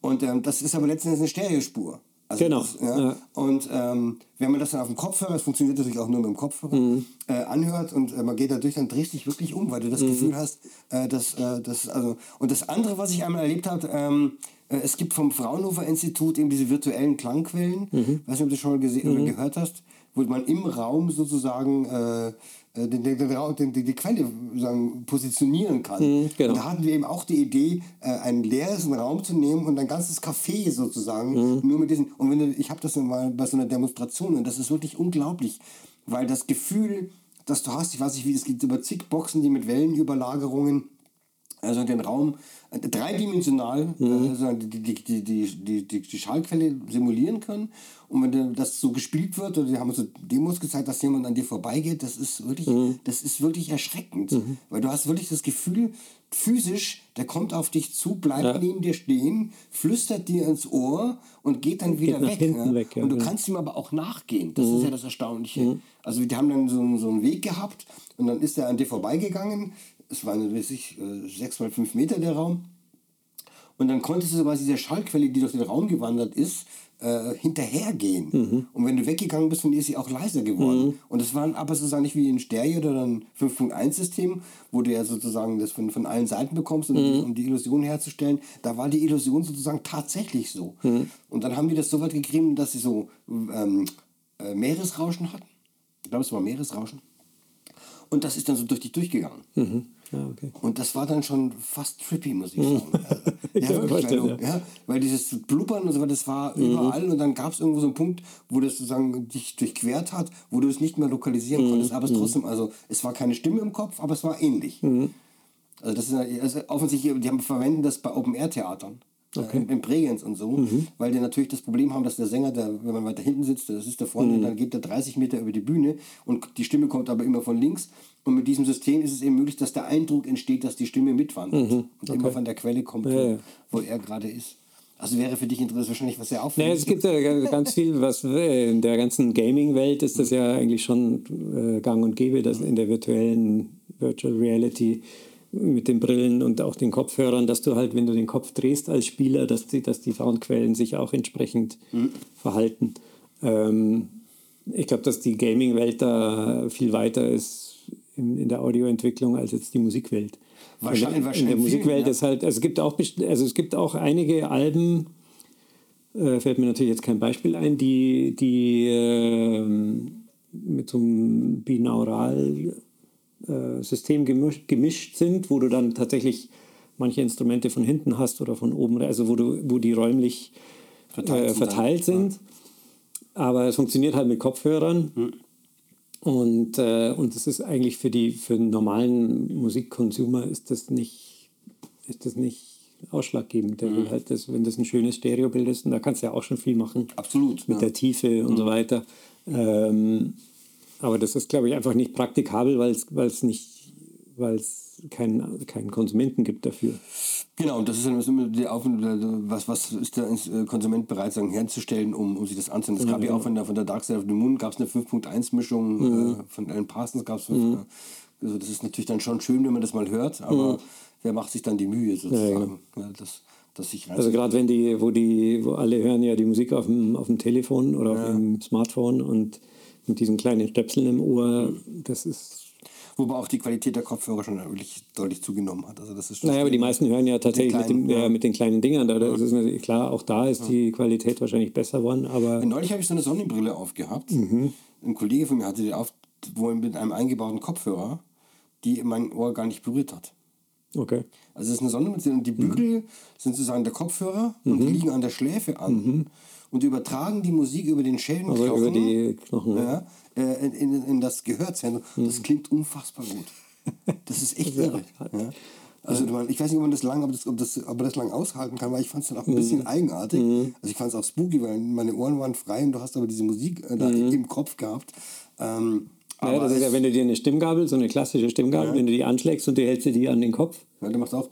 Und ähm, das ist aber letztendlich eine Stereospur. Also genau. Das, ja. Ja. Und ähm, wenn man das dann auf dem Kopfhörer, das funktioniert natürlich auch nur mit dem Kopfhörer, mhm. äh, anhört und äh, man geht da durch, dann drehst du dich wirklich um, weil du das mhm. Gefühl hast, äh, dass das, also, und das andere, was ich einmal erlebt habe, ähm, es gibt vom Fraunhofer Institut eben diese virtuellen Klangquellen. Mhm. Weiß nicht, ob du das schon mal mhm. gehört hast wo man im Raum sozusagen äh, äh den, den, den, die Quelle sagen, positionieren kann. Mhm, genau. Und da hatten wir eben auch die Idee, äh, einen leeren Raum zu nehmen und ein ganzes Café sozusagen mhm. nur mit diesen. Und wenn du, ich habe das mal bei so einer Demonstration und das ist wirklich unglaublich, weil das Gefühl, das du hast, ich weiß nicht wie, es gibt über zig Boxen, die mit Wellenüberlagerungen also den Raum dreidimensional äh, sozusagen die, die, die, die, die, Schallquelle simulieren können. Und wenn das so gespielt wird, oder die haben so Demos gezeigt, dass jemand an dir vorbeigeht, das ist wirklich, das ist wirklich erschreckend. Weil du hast wirklich das Gefühl, physisch, der kommt auf dich zu, bleibt neben dir stehen, flüstert dir ins Ohr und geht dann wieder nach weg. ja. weg, ja, und du genau. kannst ihm aber auch nachgehen. Das ist ja das Erstaunliche. Also die haben dann so, so einen Weg gehabt und dann ist er an dir vorbeigegangen. Es waren, weiß ich, äh, sechs mal fünf Meter der Raum. Und dann konntest du quasi dieser Schallquelle, die durch den Raum gewandert ist, äh, hinterhergehen. Mhm. Und wenn du weggegangen bist, dann ist sie auch leiser geworden. Und das waren aber sozusagen nicht wie ein Stereo oder ein 5.1-System, wo du ja sozusagen das von, von allen Seiten bekommst, um, Mhm. um die Illusion herzustellen. Da war die Illusion sozusagen tatsächlich so. Mhm. Und dann haben die das so weit gekriegt, dass sie so ähm, äh, Meeresrauschen hatten. Ich glaube, es war Meeresrauschen. Und das ist dann so durch dich durchgegangen. Ja, okay. Und das war dann schon fast trippy, muss ich sagen. Ich ja, mir wirklich, weil, vorstellen, du, ja, weil dieses Blubbern und so weiter, das war überall und dann gab es irgendwo so einen Punkt, wo das sozusagen dich durchquert hat, wo du es nicht mehr lokalisieren konntest, aber es trotzdem, also es war keine Stimme im Kopf, aber es war ähnlich. Also das ist ja- also offensichtlich, die haben verwenden das bei Open-Air-Theatern. Äh, in, in Bregenz und so, weil die natürlich das Problem haben, dass der Sänger, der, wenn man weiter hinten sitzt, das ist der vorne, dann geht der 30 Meter über die Bühne und die Stimme kommt aber immer von links. Und mit diesem System ist es eben möglich, dass der Eindruck entsteht, dass die Stimme mitwandert und immer von der Quelle kommt, wo, ja. wo er gerade ist. Also wäre für dich interessant, wahrscheinlich was sehr Naja, auffällig es gibt ja ganz- viel, was in der ganzen Gaming-Welt ist das ja eigentlich schon äh, gang und gäbe, dass in der virtuellen Virtual Reality mit den Brillen und auch den Kopfhörern, dass du halt, wenn du den Kopf drehst als Spieler, dass die, dass die Soundquellen sich auch entsprechend verhalten. Ähm, ich glaube, dass die Gaming-Welt da viel weiter ist in, in der Audioentwicklung als jetzt die Musikwelt. Wahrscheinlich- in der, in wahrscheinlich der Musikwelt ja. ist halt, also es gibt auch, also es gibt auch einige Alben, äh, fällt mir natürlich jetzt kein Beispiel ein, die, die ähm, mit so einem Binaural-System gemischt, gemischt sind, wo du dann tatsächlich manche Instrumente von hinten hast oder von oben, also wo, du, wo die räumlich Verteilt äh, sind verteilt dann, sind. Aber es funktioniert halt mit Kopfhörern. Und, äh, und das ist eigentlich für, die, für den normalen Musikkonsumer ist das nicht, ist das nicht ausschlaggebend. Der will halt das, wenn das ein schönes Stereobild ist, und da kannst du ja auch schon viel machen. Absolut, Mit ja. der Tiefe und so weiter. Ähm, aber das ist, glaube ich, einfach nicht praktikabel, weil es nicht, weil es keinen keinen Konsumenten gibt dafür. Genau, und das ist dann immer die Auf was, was ist der äh, Konsument bereit sagen, herzustellen, um, um sich das anzunehmen. Es gab ja. auch von der, von der Dark Side of the Moon gab es eine 5.1-Mischung, äh, von Alan Parsons gab es also das ist natürlich dann schon schön, wenn man das mal hört, aber wer macht sich dann die Mühe sozusagen, ja, das, das Also gerade wenn die, wo die, wo alle hören ja die Musik auf dem, auf dem Telefon oder auf dem Smartphone und mit diesen kleinen Stöpseln im Ohr, das ist. Wobei auch die Qualität der Kopfhörer schon wirklich deutlich zugenommen hat. Also das ist Naja, aber die meisten hören ja tatsächlich mit, kleinen, dem, ja. ja. mit den kleinen Dingern. Da das ist natürlich klar, auch da ist die Qualität wahrscheinlich besser geworden, aber Neulich habe ich so eine Sonnenbrille aufgehabt. Mhm. Ein Kollege von mir hatte die auf, wohl mit einem eingebauten Kopfhörer, die mein Ohr gar nicht berührt hat. Okay. Also es ist eine Sonnenbrille und die Bügel sind sozusagen der Kopfhörer und Mhm. liegen an der Schläfe an und übertragen die Musik über den Schädenknochen Also über die Knochen. ja, äh, in, in, in das Gehörzentrum. Mhm. Das klingt unfassbar gut. Das ist echt irre. Ja. Also ich weiß nicht, ob man das lang, ob, das, ob, das, ob das lang aushalten kann, weil ich fand es dann auch ein bisschen Mhm. eigenartig. Also ich fand es auch spooky, weil meine Ohren waren frei und du hast aber diese Musik äh, da im Kopf gehabt. Ähm, Mhm. Ja, aber das ist ja, wenn du dir eine Stimmgabel, so eine klassische Stimmgabel, wenn du die anschlägst und du hältst dir die an den Kopf, Ja, der macht auch.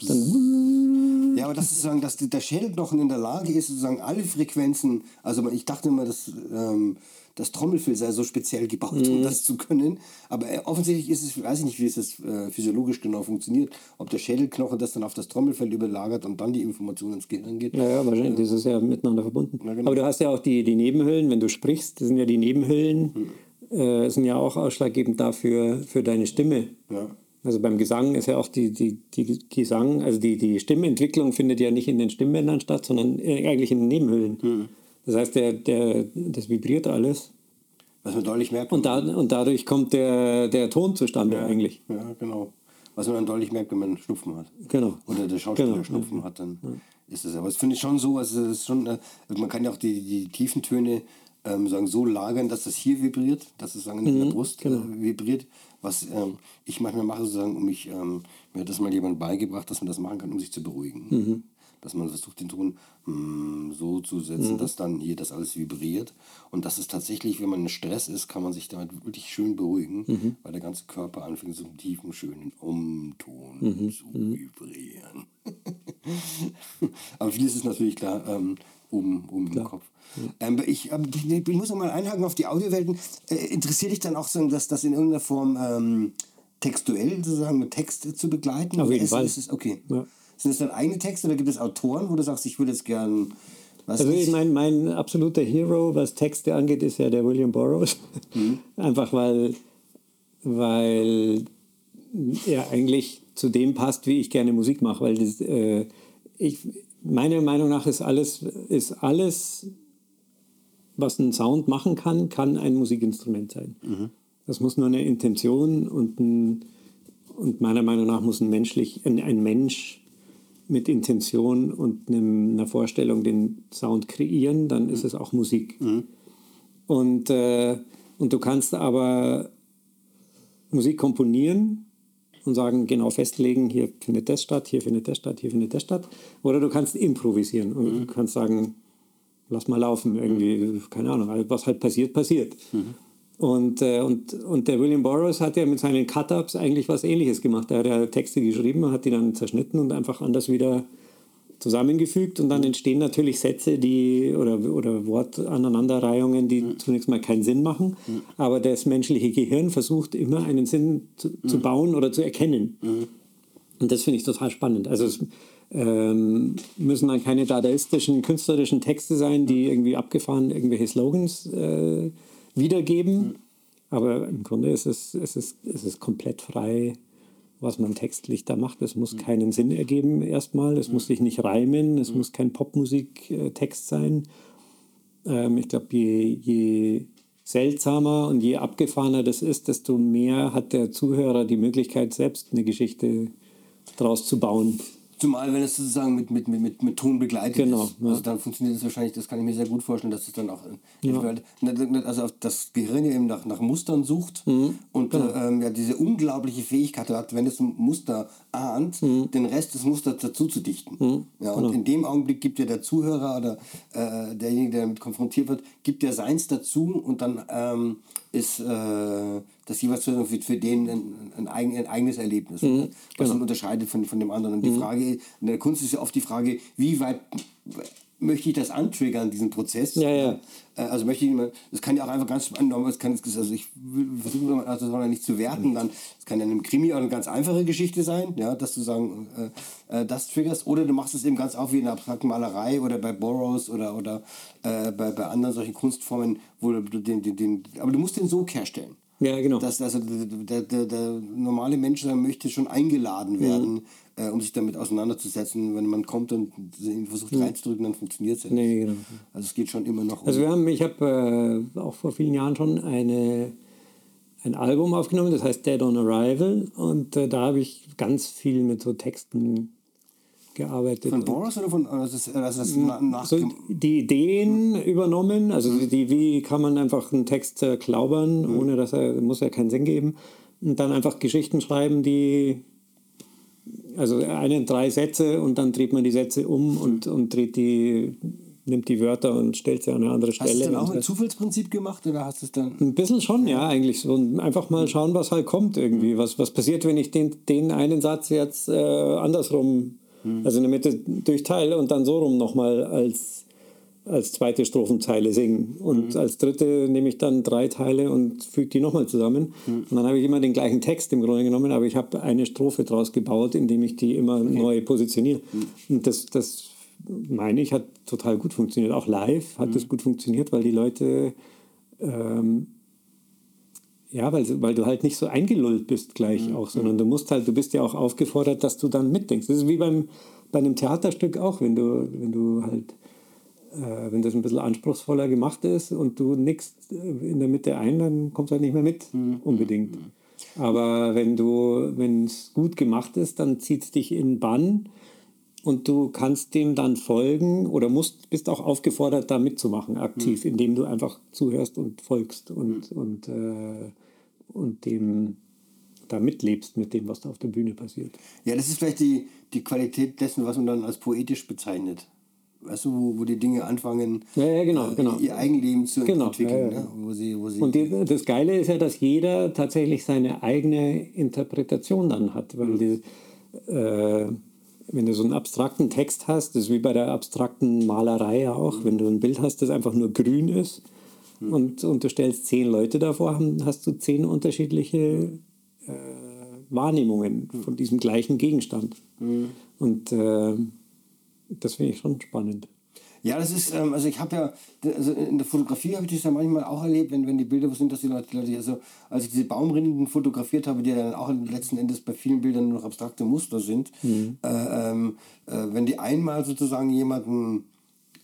Ja, aber das ist sozusagen, dass der Schädelknochen in der Lage ist, sozusagen alle Frequenzen. Also ich dachte immer, dass ähm, das Trommelfell sei so speziell gebaut, um das zu können. Aber äh, offensichtlich ist es, weiß ich nicht, wie es das, äh, physiologisch genau funktioniert, ob der Schädelknochen das dann auf das Trommelfell überlagert und dann die Information ins Gehirn geht. Ja, ja, wahrscheinlich. Das ist ja miteinander verbunden. Ja, genau. Aber du hast ja auch die, die Nebenhüllen, wenn du sprichst, das sind ja die Nebenhüllen, äh, sind ja auch ausschlaggebend dafür für deine Stimme. Ja. Also beim Gesang ist ja auch die, die, die Gesang, also die, die Stimmentwicklung findet ja nicht in den Stimmbändern statt, sondern äh, eigentlich in den Nebenhüllen. Das heißt, der, der, das vibriert alles Was man deutlich merkt. und, da, und dadurch kommt der, der Ton zustande eigentlich. Ja, genau. Was man dann deutlich merkt, wenn man Schnupfen hat. Genau. Oder der Schauspieler Genau. Schnupfen hat, dann ist es. Aber das finde ich schon so, also ist schon, äh, man kann ja auch die, die tiefen Töne ähm, sagen, so lagern, dass das hier vibriert, dass es sagen, in der Brust äh, vibriert, was ähm, ich manchmal mache, sozusagen, um mich, ähm, mir hat das mal jemand beigebracht, dass man das machen kann, um sich zu beruhigen. Mhm. Dass man versucht, den Ton mm, so zu setzen, dass dann hier das alles vibriert. Und das ist tatsächlich, wenn man in Stress ist, kann man sich damit wirklich schön beruhigen, weil der ganze Körper anfängt, so einen tiefen, schönen Umton zu vibrieren. Aber vieles ist natürlich klar ähm, oben, oben im Kopf. Ähm, ich, ähm, ich, muss noch mal einhaken auf die Audiowelten. Äh, interessiert dich dann auch, so, dass das in irgendeiner Form ähm, textuell sozusagen mit Text zu begleiten? Auf jeden ist, Fall. Ist es, okay. Ja. Sind das dann eigene Texte oder gibt es Autoren, wo du sagst, ich würde jetzt gern. Was Also ich meine, mein absoluter Hero, was Texte angeht, ist ja der William Burroughs. Einfach weil, weil er eigentlich zu dem passt, wie ich gerne Musik mache. Weil das, äh, ich, meiner Meinung nach ist alles, ist alles, was ein Sound machen kann, kann ein Musikinstrument sein. Das muss nur eine Intention und, ein, und meiner Meinung nach muss ein, menschlich, ein, ein Mensch mit Intention und einem, einer Vorstellung den Sound kreieren, dann ist es auch Musik. Und, äh, und du kannst aber Musik komponieren und sagen, genau festlegen, hier findet das statt, hier findet das statt, hier findet das statt. Oder du kannst improvisieren und du kannst sagen, lass mal laufen, irgendwie, keine Ahnung, was halt passiert, passiert. Und, äh, und, und der William Burroughs hat ja mit seinen Cut-Ups eigentlich was ähnliches gemacht. Er hat ja Texte geschrieben, hat die dann zerschnitten und einfach anders wieder zusammengefügt und dann entstehen natürlich Sätze, die oder, oder Wortaneinanderreihungen, die zunächst mal keinen Sinn machen, aber das menschliche Gehirn versucht immer einen Sinn zu, zu bauen oder zu erkennen. Und das finde ich total spannend. Also es ähm, müssen dann keine dadaistischen, künstlerischen Texte sein, die irgendwie abgefahren irgendwelche Slogans äh, wiedergeben. Aber im Grunde ist es, es, ist, es ist komplett frei, was man textlich da macht. Es muss keinen Sinn ergeben erstmal. Es muss sich nicht reimen. Es muss kein Popmusik-Text sein. Ähm, ich glaube, je, je seltsamer und je abgefahrener das ist, desto mehr hat der Zuhörer die Möglichkeit, selbst eine Geschichte draus zu bauen. Zumal, wenn es sozusagen mit, mit, mit, mit, Ton begleitet Genau, ist. ja. Also dann funktioniert es wahrscheinlich, das kann ich mir sehr gut vorstellen, dass es dann auch, äh, also auf das Gehirn ja eben nach, nach Mustern sucht Mhm, und genau. äh, ähm, ja, diese unglaubliche Fähigkeit hat, wenn es ein Muster ahnt, Mhm. den Rest des Musters dazu zu dichten. Ja, und genau. in dem Augenblick gibt ja der Zuhörer oder äh, derjenige, der damit konfrontiert wird, gibt ja seins dazu und dann ähm, ist äh, das jeweils für, für den ein, ein, eigen, ein eigenes Erlebnis, Mhm, was genau. unterscheidet von, von dem anderen. Und die Frage, in der Kunst ist ja oft die Frage, wie weit möchte ich das antriggern, diesen Prozess? Ja, ja. Äh, Also möchte ich, immer- das kann ja auch einfach ganz normal, das kann, also ich versuche also das soll ja nicht zu werten, dann, das kann ja in einem Krimi auch eine ganz einfache Geschichte sein, ja, dass du sagen, äh, äh, das triggerst, oder du machst es eben ganz auf wie in der abstrakten Malerei oder bei Burroughs oder, oder äh, bei, bei anderen solchen Kunstformen, wo du den, den, den, aber du musst den Sog herstellen. Ja, genau. Dass, also der, der, der normale Mensch möchte schon eingeladen werden, äh, um sich damit auseinanderzusetzen. Wenn man kommt und versucht reinzudrücken, dann funktioniert es ja nicht. Nee, genau. Also es geht schon immer noch um. Also wir haben, ich habe äh, auch vor vielen Jahren schon eine, ein Album aufgenommen, das heißt Dead on Arrival und äh, da habe ich ganz viel mit so Texten gearbeitet. von Boris oder von also das, also das na, nach so die Ideen übernommen, also die, wie kann man einfach einen Text zerklaubern, ohne dass er, muss ja keinen Sinn geben. Und dann einfach Geschichten schreiben, die, also eine, drei Sätze und dann dreht man die Sätze um und, und dreht die, nimmt die Wörter und stellt sie an eine andere Hast du Stelle. dann auch so. Zufallsprinzip gemacht oder hast du es dann. Ein bisschen schon, ja, eigentlich so. Und einfach mal schauen, was halt kommt irgendwie. Was, was passiert, wenn ich den, den einen Satz jetzt äh, andersrum, also in der Mitte durchteile und dann so rum nochmal als, als zweite Strophenzeile singen. Und als dritte nehme ich dann drei Teile und füge die nochmal zusammen. Und dann habe ich immer den gleichen Text im Grunde genommen, aber ich habe eine Strophe draus gebaut, indem ich die immer neu positioniere. Und das, das meine ich, hat total gut funktioniert. Auch live hat das gut funktioniert, weil die Leute ähm, ja, weil, weil du halt nicht so eingelullt bist gleich auch, sondern du musst halt, du bist ja auch aufgefordert, dass du dann mitdenkst. Das ist wie beim, bei einem Theaterstück auch, wenn du, wenn du halt, wenn das ein bisschen anspruchsvoller gemacht ist und du nickst äh, in der Mitte ein, dann kommst du halt nicht mehr mit, unbedingt. Aber wenn du, wenn es gut gemacht ist, dann zieht es dich in den Bann und du kannst dem dann folgen oder musst, bist auch aufgefordert, da mitzumachen, aktiv, indem du einfach zuhörst und folgst und, und, äh, und dem da mitlebst mit dem, was da auf der Bühne passiert. Ja, das ist vielleicht die, die Qualität dessen, was man dann als poetisch bezeichnet. Weißt du, wo, wo die Dinge anfangen, ja, ja, genau, äh, genau. ihr Eigenleben zu Genau, entwickeln. ja. Ne? Wo sie, wo sie, Und die, das Geile ist ja, dass jeder tatsächlich seine eigene Interpretation dann hat. Weil die, äh, wenn du so einen abstrakten Text hast, das ist wie bei der abstrakten Malerei ja auch, wenn du ein Bild hast, das einfach nur grün ist und, und du stellst zehn Leute davor, hast du zehn unterschiedliche äh, Wahrnehmungen von diesem gleichen Gegenstand. Und äh, das finde ich schon spannend. Ja, das ist, ähm, also ich habe ja, also in der Fotografie habe ich das ja manchmal auch erlebt, wenn, wenn die Bilder wo sind, dass die Leute, die Leute, also als ich diese Baumrinden fotografiert habe, die ja dann auch letzten Endes bei vielen Bildern nur noch abstrakte Muster sind, Mhm. äh, ähm, äh, wenn die einmal sozusagen jemanden,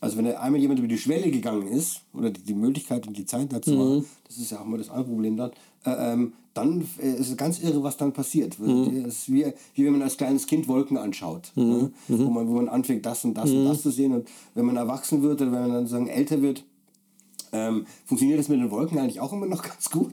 also wenn einmal jemand über die Schwelle gegangen ist, oder die, die Möglichkeit und die Zeit dazu Mhm. war, das ist ja auch mal das andere Problem dann, äh, ähm, dann äh, ist es ganz irre, was dann passiert. Mhm. Es ist wie, wie wenn man als kleines Kind Wolken anschaut, ne? Mhm. wo, man, wo man anfängt, das und das und das zu sehen. Und wenn man erwachsen wird oder wenn man dann sozusagen älter wird, ähm, funktioniert das mit den Wolken eigentlich auch immer noch ganz gut.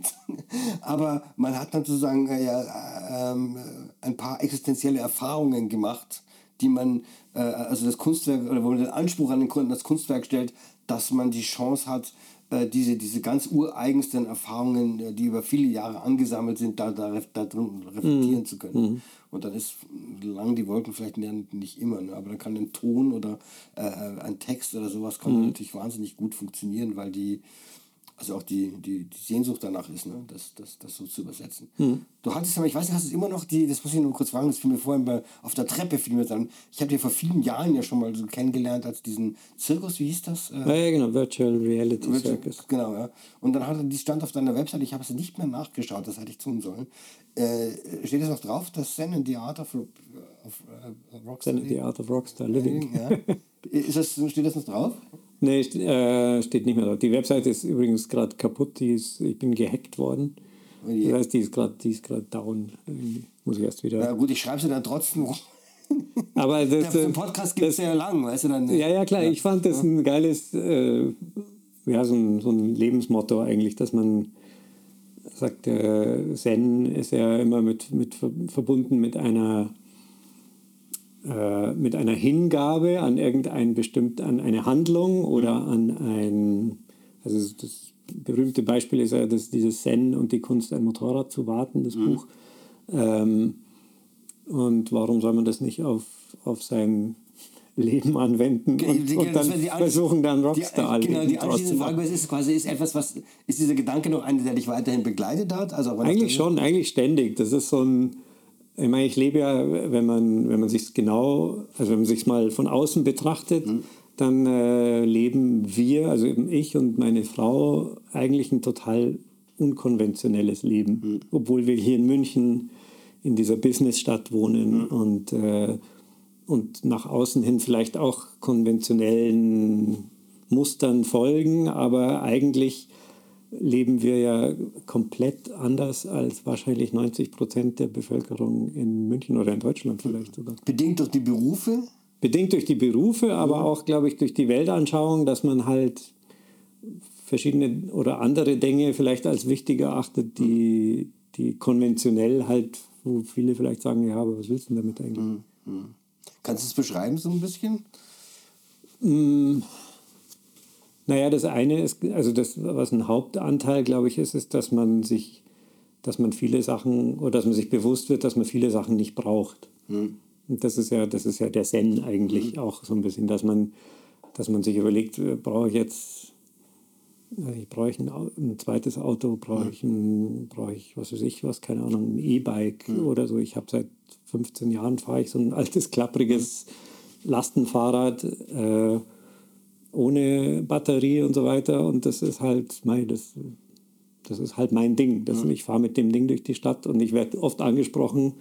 Aber man hat dann sozusagen äh, ja, ähm, ein paar existenzielle Erfahrungen gemacht, die man, äh, also das Kunstwerk, oder wo man den Anspruch an den Kunden das Kunstwerk stellt, dass man die Chance hat, diese, diese ganz ureigensten Erfahrungen, äh, die über viele Jahre angesammelt sind, da, da, da drin reflektieren zu können. Und dann ist lang die Wolken vielleicht nicht immer, ne? aber dann kann ein Ton oder äh, ein Text oder sowas kann natürlich wahnsinnig gut funktionieren, weil die, also auch die, die, die Sehnsucht danach ist, ne? das, das, das so zu übersetzen. Du hattest aber, ich weiß nicht, hast du immer noch die, das muss ich nur kurz fragen, das fiel mir vorhin bei, auf der Treppe fiel mir dann, ich habe dir vor vielen Jahren ja schon mal so kennengelernt als diesen Zirkus, wie hieß das? Äh, Ja, ja, genau, Virtual Reality Circus. Genau, ja. Und dann hatte die stand auf deiner Website, ich habe es nicht mehr nachgeschaut, das hätte ich tun sollen. Äh, steht es noch drauf, das Zen in the Art of, of äh, Rockstar? Then the Art of Rockstar Living. Ja. Ist das, steht das noch drauf? Nee, äh, steht nicht mehr drauf. Die Webseite ist übrigens gerade kaputt. Die ist, ich bin gehackt worden. Oh. Das heißt, die ist gerade down. Irgendwie Muss ich erst wieder. Na gut, ich schreibe sie dann trotzdem. Aber das, Den äh, Podcast gibt es sehr lang, weißt du dann. ja, ja, klar. Ich fand das ein geiles, äh, ja, so ein, so ein Lebensmotto eigentlich, dass man sagt, äh, Zen ist ja immer mit, mit ver- verbunden mit einer äh, mit einer Hingabe an irgendein bestimmt an eine Handlung oder an ein also das berühmte Beispiel ist ja das, dieses Zen und die Kunst ein Motorrad zu warten das Buch ähm, und warum soll man das nicht auf, auf sein Leben anwenden Die- und, die- und dann die versuchen dann die, Rockstar Genau, die draus zu anschließende. Frage ist quasi, ist etwas, was, ist dieser Gedanke noch einer, der dich weiterhin begleitet hat? Also Eigentlich schon, eigentlich ständig. Das ist so ein, ich meine, ich lebe ja, wenn man, wenn man sich genau, also wenn man sich mal von außen betrachtet, dann äh, leben wir, also eben ich und meine Frau, eigentlich ein total unkonventionelles Leben, obwohl wir hier in München in dieser Businessstadt wohnen und, äh, und nach außen hin vielleicht auch konventionellen Mustern folgen, aber eigentlich leben wir ja komplett anders als wahrscheinlich 90 Prozent der Bevölkerung in München oder in Deutschland vielleicht sogar. Bedingt durch die Berufe? Bedingt durch die Berufe, aber auch, glaube ich, durch die Weltanschauung, dass man halt verschiedene oder andere Dinge vielleicht als wichtig erachtet, die, die konventionell halt, wo viele vielleicht sagen, ja, aber was willst du denn damit eigentlich? Kannst du es beschreiben so ein bisschen? Naja, das eine ist, also das, was ein Hauptanteil, glaube ich, ist, ist, dass man sich, dass man viele Sachen oder dass man sich bewusst wird, dass man viele Sachen nicht braucht. Und das ist ja, das ist ja der Zen eigentlich auch so ein bisschen, dass man, dass man sich überlegt, äh, brauche ich jetzt, äh, ich brauche ein, Au- ein zweites Auto, brauche ich ein, brauche ich, was weiß ich, was, keine Ahnung, ein E-Bike oder so. Ich habe seit 15 Jahren fahre ich so ein altes, klappriges Lastenfahrrad. Äh, ohne Batterie und so weiter. Und das ist halt mein, das, das ist halt mein Ding. Das, Ich fahre mit dem Ding durch die Stadt und ich werde oft angesprochen,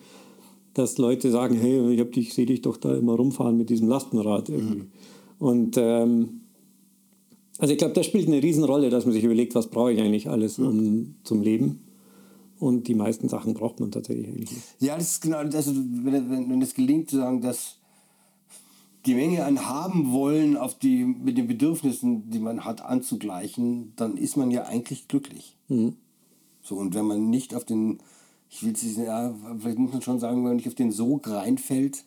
dass Leute sagen, hey, ich, dich- ich sehe dich doch da immer rumfahren mit diesem Lastenrad irgendwie. Und ähm, also ich glaube, das spielt eine Riesenrolle, dass man sich überlegt, was brauche ich eigentlich alles um, zum Leben. Und die meisten Sachen braucht man tatsächlich eigentlich nicht. Ja, das ist genau, also wenn, wenn, wenn es gelingt, zu sagen, dass die Menge an haben wollen, auf die, mit den Bedürfnissen, die man hat, anzugleichen, dann ist man ja eigentlich glücklich. So, und wenn man nicht auf den ich will es ja, vielleicht muss man schon sagen, wenn man nicht auf den Sog reinfällt,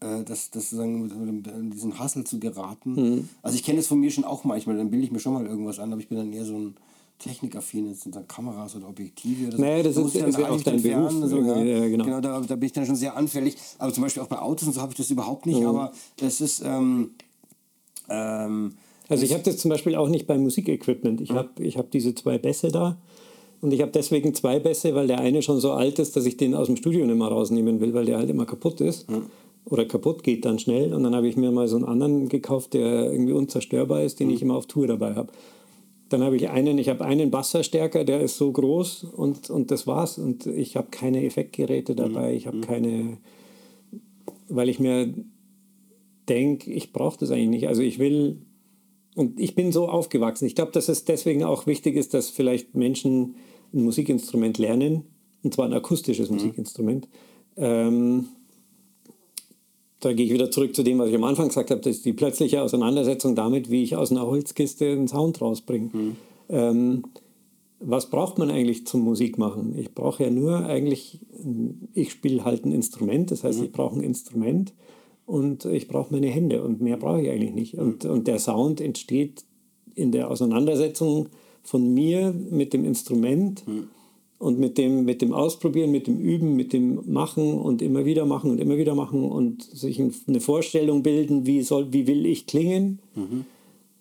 äh, das, das sozusagen in diesen Hassel zu geraten. Mhm. Also ich kenne das von mir schon auch manchmal, dann bilde ich mir schon mal irgendwas an, aber ich bin dann eher so ein technikaffin, das sind dann Kameras oder Objektive. Das, naja, das ist, ist ja auch dein Beruf. So, ja. Genau, genau da, da, bin ich dann schon sehr anfällig. Aber zum Beispiel auch bei Autos und so habe ich das überhaupt nicht, mhm. aber das ist... Ähm, ähm, also ich habe das zum Beispiel auch nicht beim Musikequipment. Ich mhm. habe ich hab diese zwei Bässe da und ich habe deswegen zwei Bässe, weil der eine schon so alt ist, dass ich den aus dem Studio nicht mehr rausnehmen will, weil der halt immer kaputt ist. Mhm oder kaputt geht dann schnell. Und dann habe ich mir mal so einen anderen gekauft, der irgendwie unzerstörbar ist, den ich immer auf Tour dabei habe. Dann habe ich einen, ich habe einen Bassverstärker, der ist so groß und, und das war's. Und ich habe keine Effektgeräte dabei, ich habe mhm. keine, weil ich mir denke, ich brauche das eigentlich nicht. Also ich will, und ich bin so aufgewachsen. Ich glaube, dass es deswegen auch wichtig ist, dass vielleicht Menschen ein Musikinstrument lernen, und zwar ein akustisches mhm. Musikinstrument. Ähm, da gehe ich wieder zurück zu dem, was ich am Anfang gesagt habe, das ist die plötzliche Auseinandersetzung damit, wie ich aus einer Holzkiste einen Sound rausbringe. Mhm. Ähm, was braucht man eigentlich zum Musikmachen? Ich brauche ja nur eigentlich, ich spiele halt ein Instrument, das heißt, mhm. ich brauche ein Instrument und ich brauche meine Hände und mehr brauche ich eigentlich nicht. Und, mhm. und der Sound entsteht in der Auseinandersetzung von mir mit dem Instrument. Mhm und mit dem, mit dem Ausprobieren, mit dem Üben, mit dem Machen und immer wieder machen und immer wieder machen und sich eine Vorstellung bilden, wie, soll, wie will ich klingen. Mhm.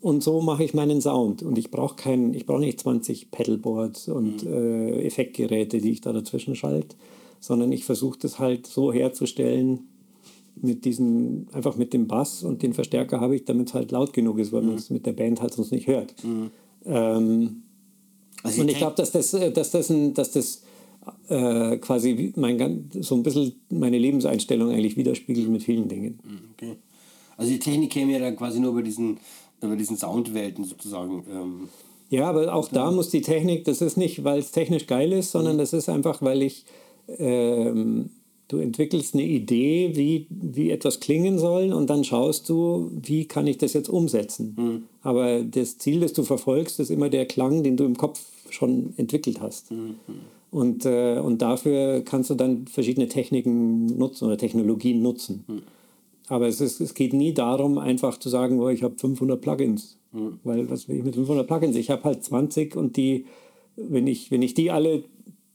Und so mache ich meinen Sound. Und ich brauche keinen, ich brauche nicht 20 Pedalboards und mhm. äh, Effektgeräte, die ich da dazwischen schalte, sondern ich versuche das halt so herzustellen, mit diesen, einfach mit dem Bass und den Verstärker habe ich, damit es halt laut genug ist, weil mhm. man es mit der Band halt sonst nicht hört. Mhm. Ähm, also und ich glaube, dass das, äh, dass das, ein, dass das äh, quasi mein, so ein bisschen meine Lebenseinstellung eigentlich widerspiegelt mit vielen Dingen. Mhm, okay. Also die Technik käme ja dann quasi nur über diesen, über diesen Soundwelten sozusagen. Ähm, ja, aber auch da muss die Technik, das ist nicht, weil es technisch geil ist, sondern mhm. das ist einfach, weil ich, ähm, du entwickelst eine Idee, wie, wie etwas klingen soll und dann schaust du, wie kann ich das jetzt umsetzen. Mhm. Aber das Ziel, das du verfolgst, ist immer der Klang, den du im Kopf schon entwickelt hast. Mhm. Und, äh, und dafür kannst du dann verschiedene Techniken nutzen oder Technologien nutzen. Mhm. Aber es, ist, es geht nie darum, einfach zu sagen, oh, ich habe 500 Plugins. Mhm. Weil was will ich mit 500 Plugins? Ich habe halt 20 und die, wenn ich, wenn ich die alle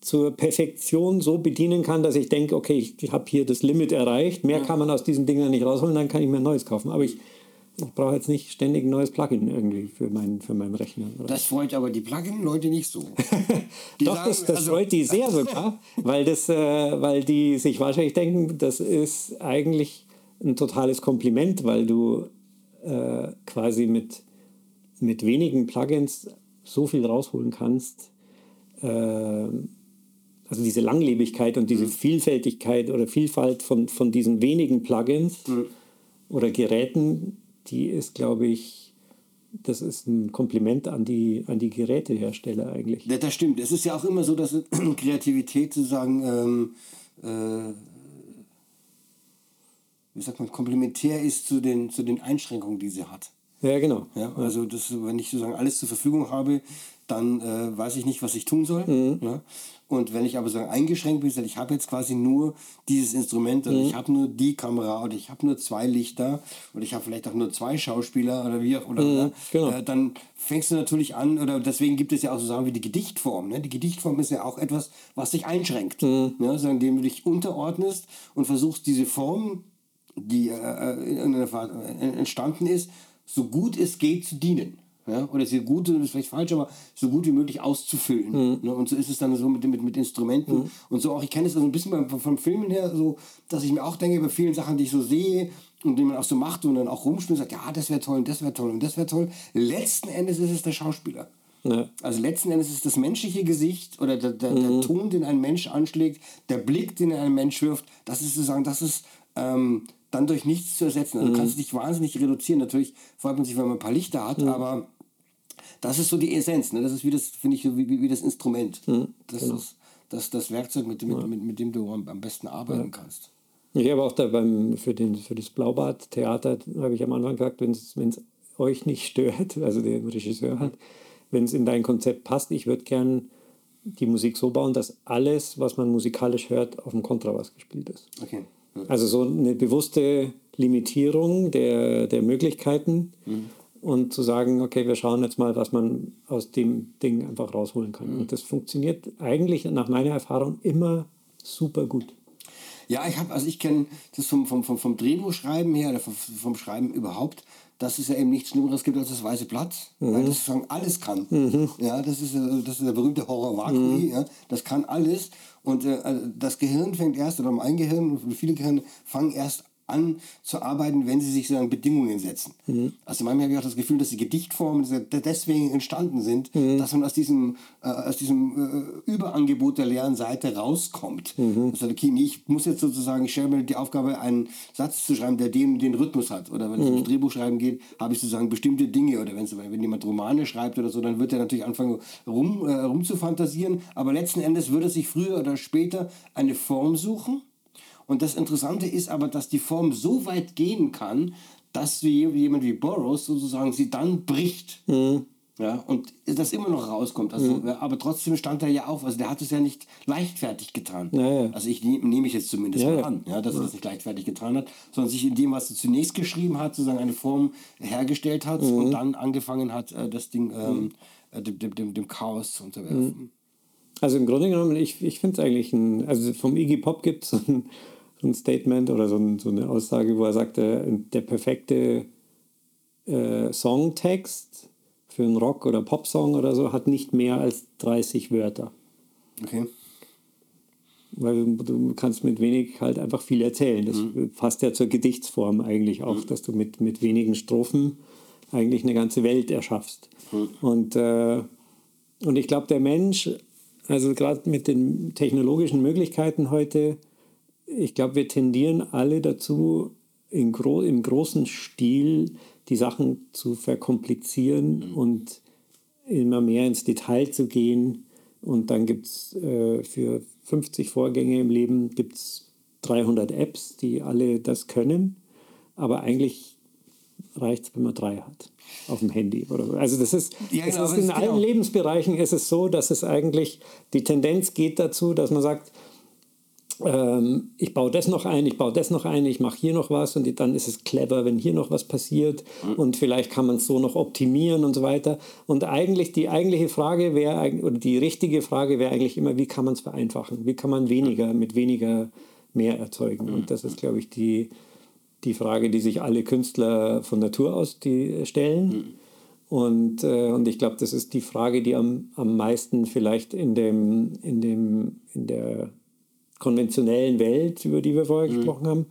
zur Perfektion so bedienen kann, dass ich denke, okay, ich habe hier das Limit erreicht, mehr kann man aus diesen Dingen nicht rausholen, dann kann ich mir ein neues kaufen. Aber ich ich brauche jetzt nicht ständig ein neues Plugin irgendwie für, mein, für meinen Rechner. Oder? Das freut aber die Plugin-Leute nicht so. Doch, sagen, das, das also freut die sehr sogar, weil, das, äh, weil die sich wahrscheinlich denken, das ist eigentlich ein totales Kompliment, weil du äh, quasi mit, mit wenigen Plugins so viel rausholen kannst. Äh, also diese Langlebigkeit und diese mhm. Vielfältigkeit oder Vielfalt von, von diesen wenigen Plugins mhm. oder Geräten, die ist, glaube ich, das ist ein Kompliment an die, an die Gerätehersteller eigentlich. Ja, das stimmt. Es ist ja auch immer so, dass Kreativität sozusagen, ähm, äh, wie sagt man, komplementär ist zu den, zu den Einschränkungen, die sie hat. Ja, genau. Ja, also das, wenn ich sozusagen alles zur Verfügung habe, dann äh, weiß ich nicht, was ich tun soll. Mhm. Ja? Und wenn ich aber so eingeschränkt bin, ich habe jetzt quasi nur dieses Instrument oder mhm. ich habe nur die Kamera oder ich habe nur zwei Lichter oder ich habe vielleicht auch nur zwei Schauspieler oder wie auch oder, mhm, oder genau. äh, dann fängst du natürlich an oder deswegen gibt es ja auch so Sachen wie die Gedichtform. Ne? Die Gedichtform ist ja auch etwas, was dich einschränkt, mhm. ne? also indem du dich unterordnest und versuchst diese Form, die äh, äh entstanden ist, so gut es geht zu dienen. Ja? Oder so gut, das ist vielleicht falsch, aber so gut wie möglich auszufüllen. Mhm. Ne? Und so ist es dann so mit, mit, mit Instrumenten. Mhm. Und so auch, ich kenne es so ein bisschen beim, vom Filmen her, so, dass ich mir auch denke, bei vielen Sachen, die ich so sehe und die man auch so macht und dann auch rumspielt und sagt, ja, das wäre toll und das wäre toll und das wäre toll. Letzten Endes ist es der Schauspieler. Ja. Also letzten Endes ist es das menschliche Gesicht oder der, der, mhm. der, Ton, den ein Mensch anschlägt, der Blick, den ein Mensch wirft, das ist sozusagen, das ist ähm, dann durch nichts zu ersetzen. Also mhm. du kannst dich wahnsinnig reduzieren. Natürlich freut man sich, wenn man ein paar Lichter hat, mhm. aber das ist so die Essenz. Ne? Das ist wie das, finde ich, wie, wie, das Instrument. Mhm, das genau. ist das, das Werkzeug, mit, mit, ja. mit, mit, dem du am, besten arbeiten ja. kannst. Ich habe auch da beim, für, den, für das Blaubad-Theater, habe ich am Anfang gesagt, wenn es euch nicht stört, also der Regisseur hat, wenn es in dein Konzept passt, ich würde gern die Musik so bauen, dass alles, was man musikalisch hört, auf dem Kontrabass gespielt ist. Okay. Also so eine bewusste Limitierung der, der Möglichkeiten Mhm. Und zu sagen, okay, wir schauen jetzt mal, was man aus dem Ding einfach rausholen kann. Mhm. Und das funktioniert eigentlich nach meiner Erfahrung immer super gut. Ja, ich habe, also ich kenne das vom, vom, vom, vom Drehbuchschreiben her, oder vom, vom Schreiben überhaupt, dass es ja eben nichts Schlimmeres gibt als das weiße Blatt, weil das sozusagen alles kann. Ja, das ist, äh, das ist der berühmte Horror Vakui, ja, das kann alles. Und äh, also das Gehirn fängt erst, oder mein Gehirn und viele Gehirne fangen erst an zu arbeiten, wenn sie sich sozusagen Bedingungen setzen. Also manchmal habe ich auch das Gefühl, dass die Gedichtformen deswegen entstanden sind, dass man aus diesem, äh, aus diesem äh, Überangebot der leeren Seite rauskommt. Also, okay, ich muss jetzt sozusagen, ich stelle mir die Aufgabe, einen Satz zu schreiben, der den, den Rhythmus hat. Oder wenn es ums Drehbuch schreiben geht, habe ich sozusagen bestimmte Dinge. Oder wenn's, wenn jemand Romane schreibt oder so, dann wird er natürlich anfangen, rum, äh, rum zu fantasieren. Aber letzten Endes würde sich früher oder später eine Form suchen. Und das Interessante ist aber, dass die Form so weit gehen kann, dass jemand wie Burroughs sozusagen sie dann bricht. Ja, und das immer noch rauskommt. Also, ja, aber trotzdem stand er ja auf. Also der hat es ja nicht leichtfertig getan. Ja, ja. Also ich nehme nehm ich jetzt zumindest Ja, mal an, ja, dass er das nicht leichtfertig getan hat, sondern sich in dem, was er zunächst geschrieben hat, sozusagen eine Form hergestellt hat Mhm. und dann angefangen hat, äh, das Ding ähm, äh, dem, dem, dem, Chaos zu unterwerfen. Also im Grunde genommen, ich, ich finde es eigentlich ein, also vom Iggy Pop gibt es ein, ein Statement oder so, ein, so eine Aussage, wo er sagte, der perfekte äh, Songtext für einen Rock- oder Popsong oder so hat nicht mehr als 30 Wörter. Okay. Weil du kannst mit wenig halt einfach viel erzählen. Das passt ja zur Gedichtsform eigentlich auch, dass du mit, mit wenigen Strophen eigentlich eine ganze Welt erschaffst. Und, äh, und ich glaube, der Mensch, also gerade mit den technologischen Möglichkeiten heute, ich glaube, wir tendieren alle dazu, in gro im großen Stil die Sachen zu verkomplizieren und immer mehr ins Detail zu gehen. Und dann gibt es äh, für 50 Vorgänge im Leben gibt's 300 Apps, die alle das können. Aber eigentlich reicht es, wenn man drei hat auf dem Handy. Oder, also das ist, Ja, genau, ist in allen genau. Lebensbereichen ist es so, dass es eigentlich, die Tendenz geht dazu, dass man sagt, ähm, ich baue das noch ein, ich baue das noch ein, ich mache hier noch was und dann ist es clever, wenn hier noch was passiert und vielleicht kann man es so noch optimieren und so weiter. Und eigentlich die eigentliche Frage wäre, oder die richtige Frage wäre eigentlich immer, wie kann man es vereinfachen? Wie kann man weniger mit weniger mehr erzeugen? Und das ist, glaube ich, die, die Frage, die sich alle Künstler von Natur aus die stellen. Und, äh, und ich glaube, das ist die Frage, die am, am meisten vielleicht in, dem, in, dem, in der konventionellen Welt, über die wir vorher gesprochen haben,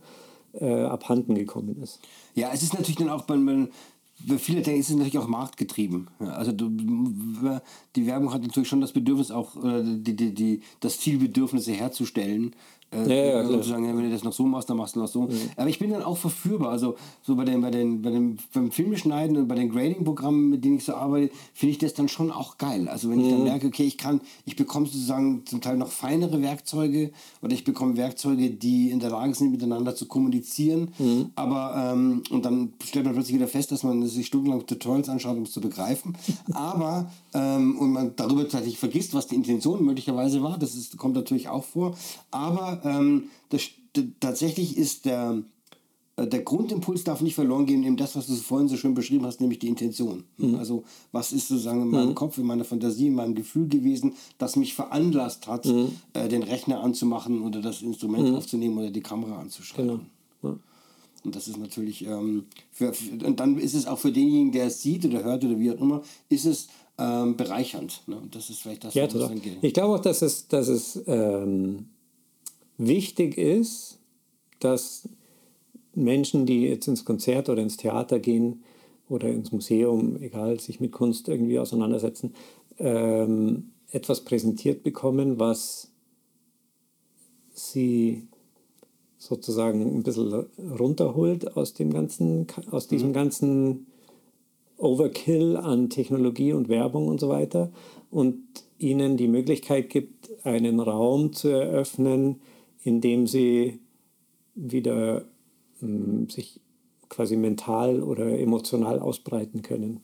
äh, abhanden gekommen ist. Ja, es ist natürlich dann auch, wenn man, viele denken, es ist natürlich auch marktgetrieben. Also die Werbung hat natürlich schon das Bedürfnis, auch äh, die, die, die, das Zielbedürfnisse herzustellen. Äh, Ja, ja, und klar. zu sagen, ja, wenn du das noch so machst, dann machst du noch so. Aber ich bin dann auch verführbar. Also so bei den, bei den, bei den beim Filmschneiden und bei den Grading-Programmen, mit denen ich so arbeite, finde ich das dann schon auch geil. Also wenn ich dann merke, okay, ich kann, ich bekomme sozusagen zum Teil noch feinere Werkzeuge oder ich bekomme Werkzeuge, die in der Lage sind, miteinander zu kommunizieren. Aber ähm, und dann stellt man plötzlich wieder fest, dass man sich stundenlang Tutorials anschaut, um es zu begreifen. Aber ähm, und man darüber tatsächlich vergisst, was die Intention möglicherweise war. Das ist, kommt natürlich auch vor. Aber ähm, das, tatsächlich ist der äh, der Grundimpuls darf nicht verloren gehen, eben das, was du vorhin so schön beschrieben hast, nämlich die Intention. Also, was ist sozusagen in meinem Kopf, in meiner Fantasie, in meinem Gefühl gewesen, das mich veranlasst hat, äh, den Rechner anzumachen oder das Instrument aufzunehmen oder die Kamera anzuschalten. Genau. Ja. Und das ist natürlich, ähm, für, für, und dann ist es auch für denjenigen, der es sieht oder hört oder wie auch immer, ist es ähm, bereichernd. Ne? Und das ist vielleicht das, Ja, total. dann geht. Ich glaube auch, dass es, dass es ähm, wichtig ist, dass Menschen, die jetzt ins Konzert oder ins Theater gehen oder ins Museum, egal, sich mit Kunst irgendwie auseinandersetzen, ähm, etwas präsentiert bekommen, was sie sozusagen ein bisschen runterholt aus dem ganzen, aus diesem ganzen Overkill an Technologie und Werbung und so weiter und ihnen die Möglichkeit gibt, einen Raum zu eröffnen, in dem sie wieder mh, sich quasi mental oder emotional ausbreiten können.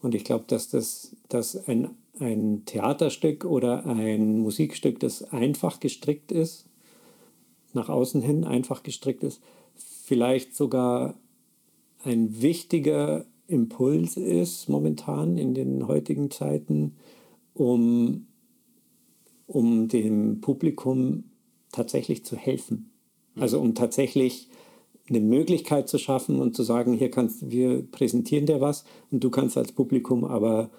Und ich glaube, dass das dass ein, ein Theaterstück oder ein Musikstück, das einfach gestrickt ist, nach außen hin einfach gestrickt ist, vielleicht sogar ein wichtiger Impuls ist momentan in den heutigen Zeiten, um, um dem Publikum tatsächlich zu helfen. Also um tatsächlich eine Möglichkeit zu schaffen und zu sagen, hier kannst wir präsentieren dir was und du kannst als Publikum aber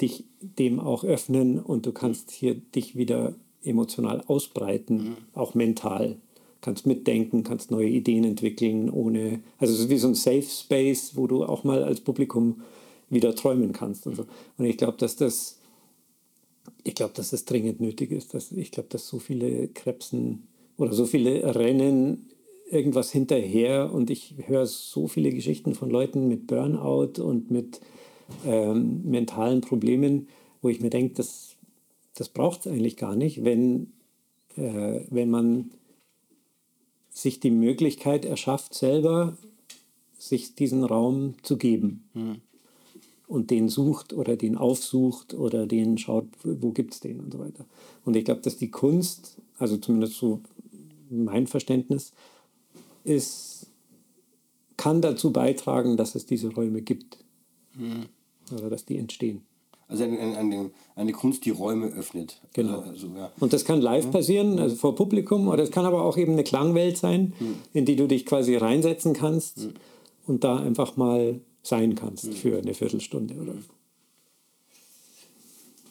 dich dem auch öffnen und du kannst hier dich wieder emotional ausbreiten, mhm. auch mental. Kannst mitdenken, kannst neue Ideen entwickeln, ohne, also es ist wie so ein Safe Space, wo du auch mal als Publikum wieder träumen kannst und so. Und ich glaube, dass das, ich glaube, dass das dringend nötig ist. Dass, ich glaube, dass so viele Krebsen oder so viele Rennen irgendwas hinterher und ich höre so viele Geschichten von Leuten mit Burnout und mit ähm, mentalen Problemen, wo ich mir denke, das, das braucht es eigentlich gar nicht, wenn, äh, wenn man sich die Möglichkeit erschafft, selber sich diesen Raum zu geben. Mhm. Und den sucht oder den aufsucht oder den schaut, wo gibt es den und so weiter. Und ich glaube, dass die Kunst, also zumindest so mein Verständnis, ist, kann dazu beitragen, dass es diese Räume gibt. Mhm. Oder dass die entstehen. Also eine, eine, eine Kunst, die Räume öffnet. Genau. Also, ja. Und das kann live passieren, also vor Publikum, oder es kann aber auch eben eine Klangwelt sein, mhm. in die du dich quasi reinsetzen kannst mhm. und da einfach mal sein kannst mhm. für eine Viertelstunde oder.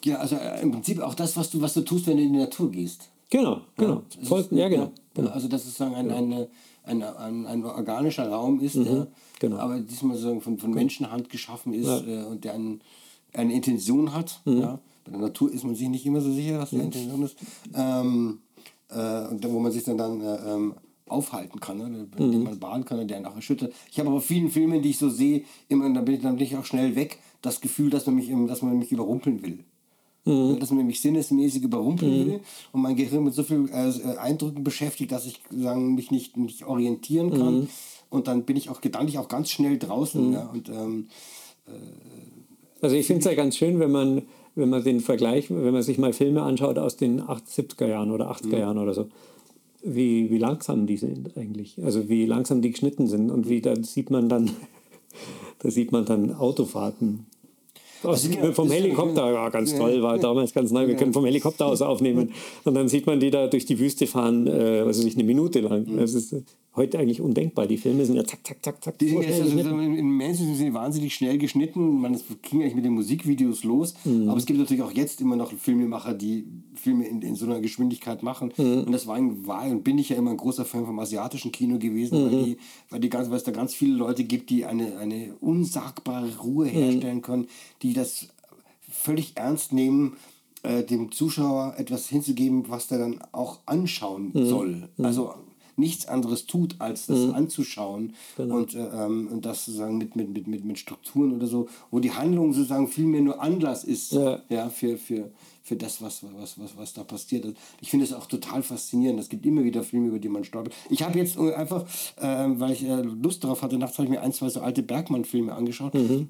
Ja, also äh, im Prinzip auch das, was du, was du tust, wenn du in die Natur gehst. Genau, genau. Ja, Voll, ja genau, genau. Also das ist sozusagen ein, eine, ein, ein, ein organischer Raum ist, mhm, der genau. aber diesmal so von, von Menschenhand geschaffen ist ja. äh, und der ein, eine Intention hat. Mhm. Ja? Bei der Natur ist man sich nicht immer so sicher, was die mhm. Intention ist. Ähm, äh, und wo man sich dann, dann äh, ähm, aufhalten kann, ne? mhm. man baden kann und der auch erschüttert. Ich habe aber vielen Filmen, die ich so sehe, immer, dann bin ich, dann bin ich auch schnell weg, das Gefühl, dass man mich, dass man mich überrumpeln will. Mhm. Dass man mich sinnesmäßig überrumpeln mhm. will und mein Gehirn mit so vielen äh, Eindrücken beschäftigt, dass ich sagen, mich nicht, nicht orientieren kann. Mhm. Und dann bin ich auch gedanklich auch ganz schnell draußen. Mhm. Ja, und, ähm, äh, also ich finde es ja ganz schön, wenn man, wenn man den Vergleich, wenn man sich mal Filme anschaut aus den 70er Jahren oder 80er mhm. Jahren oder so, wie, wie langsam die sind eigentlich. Also wie langsam die geschnitten sind und wie da sieht man dann, da sieht man dann Autofahrten aus, also, vom Helikopter, ja, ganz ja, toll, war ja, damals ganz neu. Wir können vom Helikopter aus aufnehmen. Und dann sieht man die da durch die Wüste fahren, äh, was weiß ich, eine Minute lang. Das ist heute eigentlich undenkbar. Die Filme sind ja zack, zack, zack, zack. Die sind jetzt also in Menschen sind wahnsinnig schnell geschnitten. Man, das ging eigentlich mit den Musikvideos los. Mhm. Aber es gibt natürlich auch jetzt immer noch Filmemacher, die Filme in, in so einer Geschwindigkeit machen. Mhm. Und das war, war und bin ich ja immer ein großer Fan vom asiatischen Kino gewesen, mhm. weil, die, weil, die ganz, weil es da ganz viele Leute gibt, die eine, eine unsagbare Ruhe mhm. herstellen können, die das völlig ernst nehmen äh, dem Zuschauer etwas hinzugeben, was der dann auch anschauen mhm. soll. Mhm. Also nichts anderes tut, als das mhm. anzuschauen genau. und, äh, ähm, und das sozusagen mit, mit, mit, mit, mit Strukturen oder so, wo die Handlung sozusagen vielmehr nur Anlass ist ja. Ja, für, für, für das, was, was, was, was da passiert. Ich finde es auch total faszinierend. Es gibt immer wieder Filme, über die man stolpert. Ich habe jetzt einfach, äh, weil ich äh, Lust darauf hatte, nachts habe ich mir ein, zwei so alte Bergmann-Filme angeschaut. Mhm.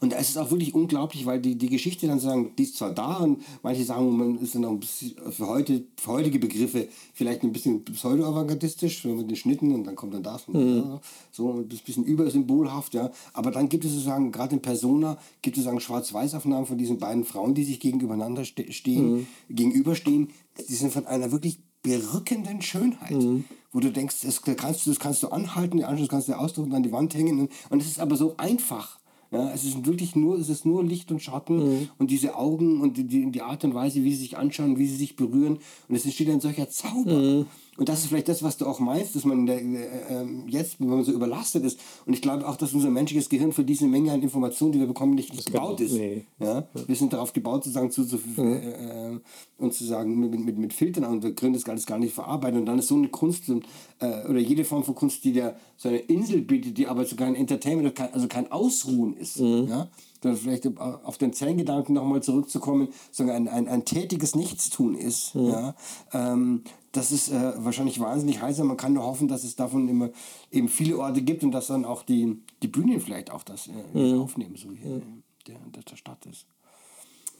Und es ist auch wirklich unglaublich, weil die, die Geschichte dann sagen, die ist zwar da und manche sagen, man ist dann auch ein bisschen für, heute, für heutige Begriffe vielleicht ein bisschen pseudo-avantgardistisch, mit den Schnitten und dann kommt dann das und mhm. so ein bisschen übersymbolhaft, ja. Aber dann gibt es sozusagen, gerade in Persona, gibt es sozusagen Schwarz-Weiß-Aufnahmen von diesen beiden Frauen, die sich gegenübereinander stehen, mhm. gegenüberstehen. Die sind von einer wirklich berückenden Schönheit, mhm. wo du denkst, das kannst, das kannst du anhalten, den Anschluss kannst du ausdrucken, an die Wand hängen und es ist aber so einfach ja, es ist wirklich nur, es ist nur Licht und Schatten mhm. und diese Augen und die, die Art und Weise, wie sie sich anschauen, wie sie sich berühren. Und es entsteht ein solcher Zauber. Mhm. Und das ist vielleicht das, was du auch meinst, dass man der, äh, jetzt, wenn man so überlastet ist, und ich glaube auch, dass unser menschliches Gehirn für diese Menge an Informationen, die wir bekommen, nicht, nicht gebaut ist. Nee. Ja? Wir sind darauf gebaut, sozusagen zu, zu äh, und zu sagen, mit, mit, mit Filtern und wir können das alles gar nicht verarbeiten. Und dann ist so eine Kunst äh, oder jede Form von Kunst, die dir so eine Insel bietet, die aber sogar ein Entertainment, also kein Ausruhen ist. Mhm. Ja? Dann vielleicht auf den Zellengedanken nochmal zurückzukommen, sondern ein, ein, ein tätiges Nichtstun ist. Mhm. Ja, ähm, das ist äh, wahrscheinlich wahnsinnig heißer. Man kann nur hoffen, dass es davon immer eben viele Orte gibt und dass dann auch die, die Bühnen vielleicht auch das äh, mhm. aufnehmen, so hier mhm. in der, der Stadt ist.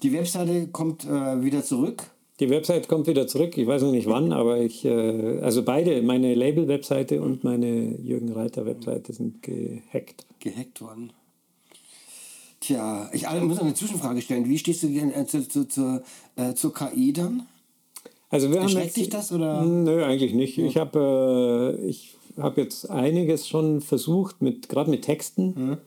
Die Webseite kommt äh, wieder zurück. Die Website kommt wieder zurück. Ich weiß noch nicht wann, aber ich, äh, also beide, meine Label-Webseite und meine Jürgen Reiter-Webseite sind gehackt. Gehackt worden. Tja, ich muss noch eine Zwischenfrage stellen. Wie stehst du denn äh, zu, zu, zu, äh, zur KI dann? Also wir Erschreckt dich das oder? Nö, eigentlich nicht. Ich habe äh, ich jetzt einiges schon versucht, mit, gerade mit Texten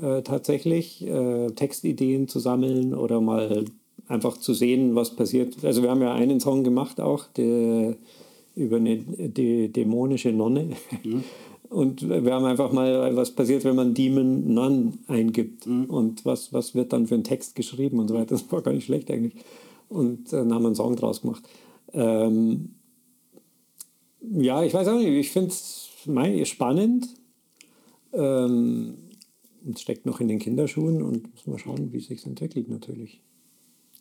äh, tatsächlich, äh, Textideen zu sammeln oder mal einfach zu sehen, was passiert. Also wir haben ja einen Song gemacht auch, der, über eine die dämonische Nonne. Und wir haben einfach mal, was passiert, wenn man Demon Nun eingibt und was, was wird dann für ein Text geschrieben und so weiter. Das war gar nicht schlecht eigentlich. Und dann haben wir einen Song draus gemacht. Ähm, ja, ich weiß auch nicht, ich finde es spannend. Ähm, es steckt noch in den Kinderschuhen und muss mal schauen, wie es sich entwickelt natürlich.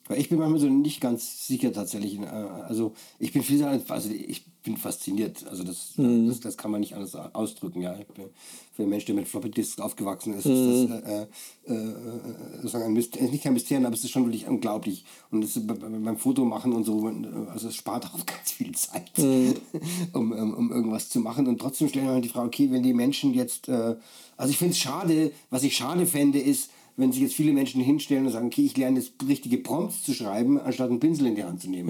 Weil ich bin manchmal so nicht ganz sicher tatsächlich. äh, Also ich bin viel, also ich bin fasziniert. Also das, das, das kann man nicht anders ausdrücken. Ja, bin, für einen Menschen, der mit Floppy Disks aufgewachsen ist, ist das äh, äh, äh, sozusagen ein Myster nicht kein Mysterium, aber es ist schon wirklich unglaublich. Und das beim Fotomachen und so, also es spart auch ganz viel Zeit, um, um, um irgendwas zu machen. Und trotzdem stellen wir halt die Frage, okay, wenn die Menschen jetzt, äh, also ich finde es schade, was ich schade fände, ist, wenn sich jetzt viele Menschen hinstellen und sagen, okay, ich lerne jetzt richtige Prompts zu schreiben, anstatt einen Pinsel in die Hand zu nehmen.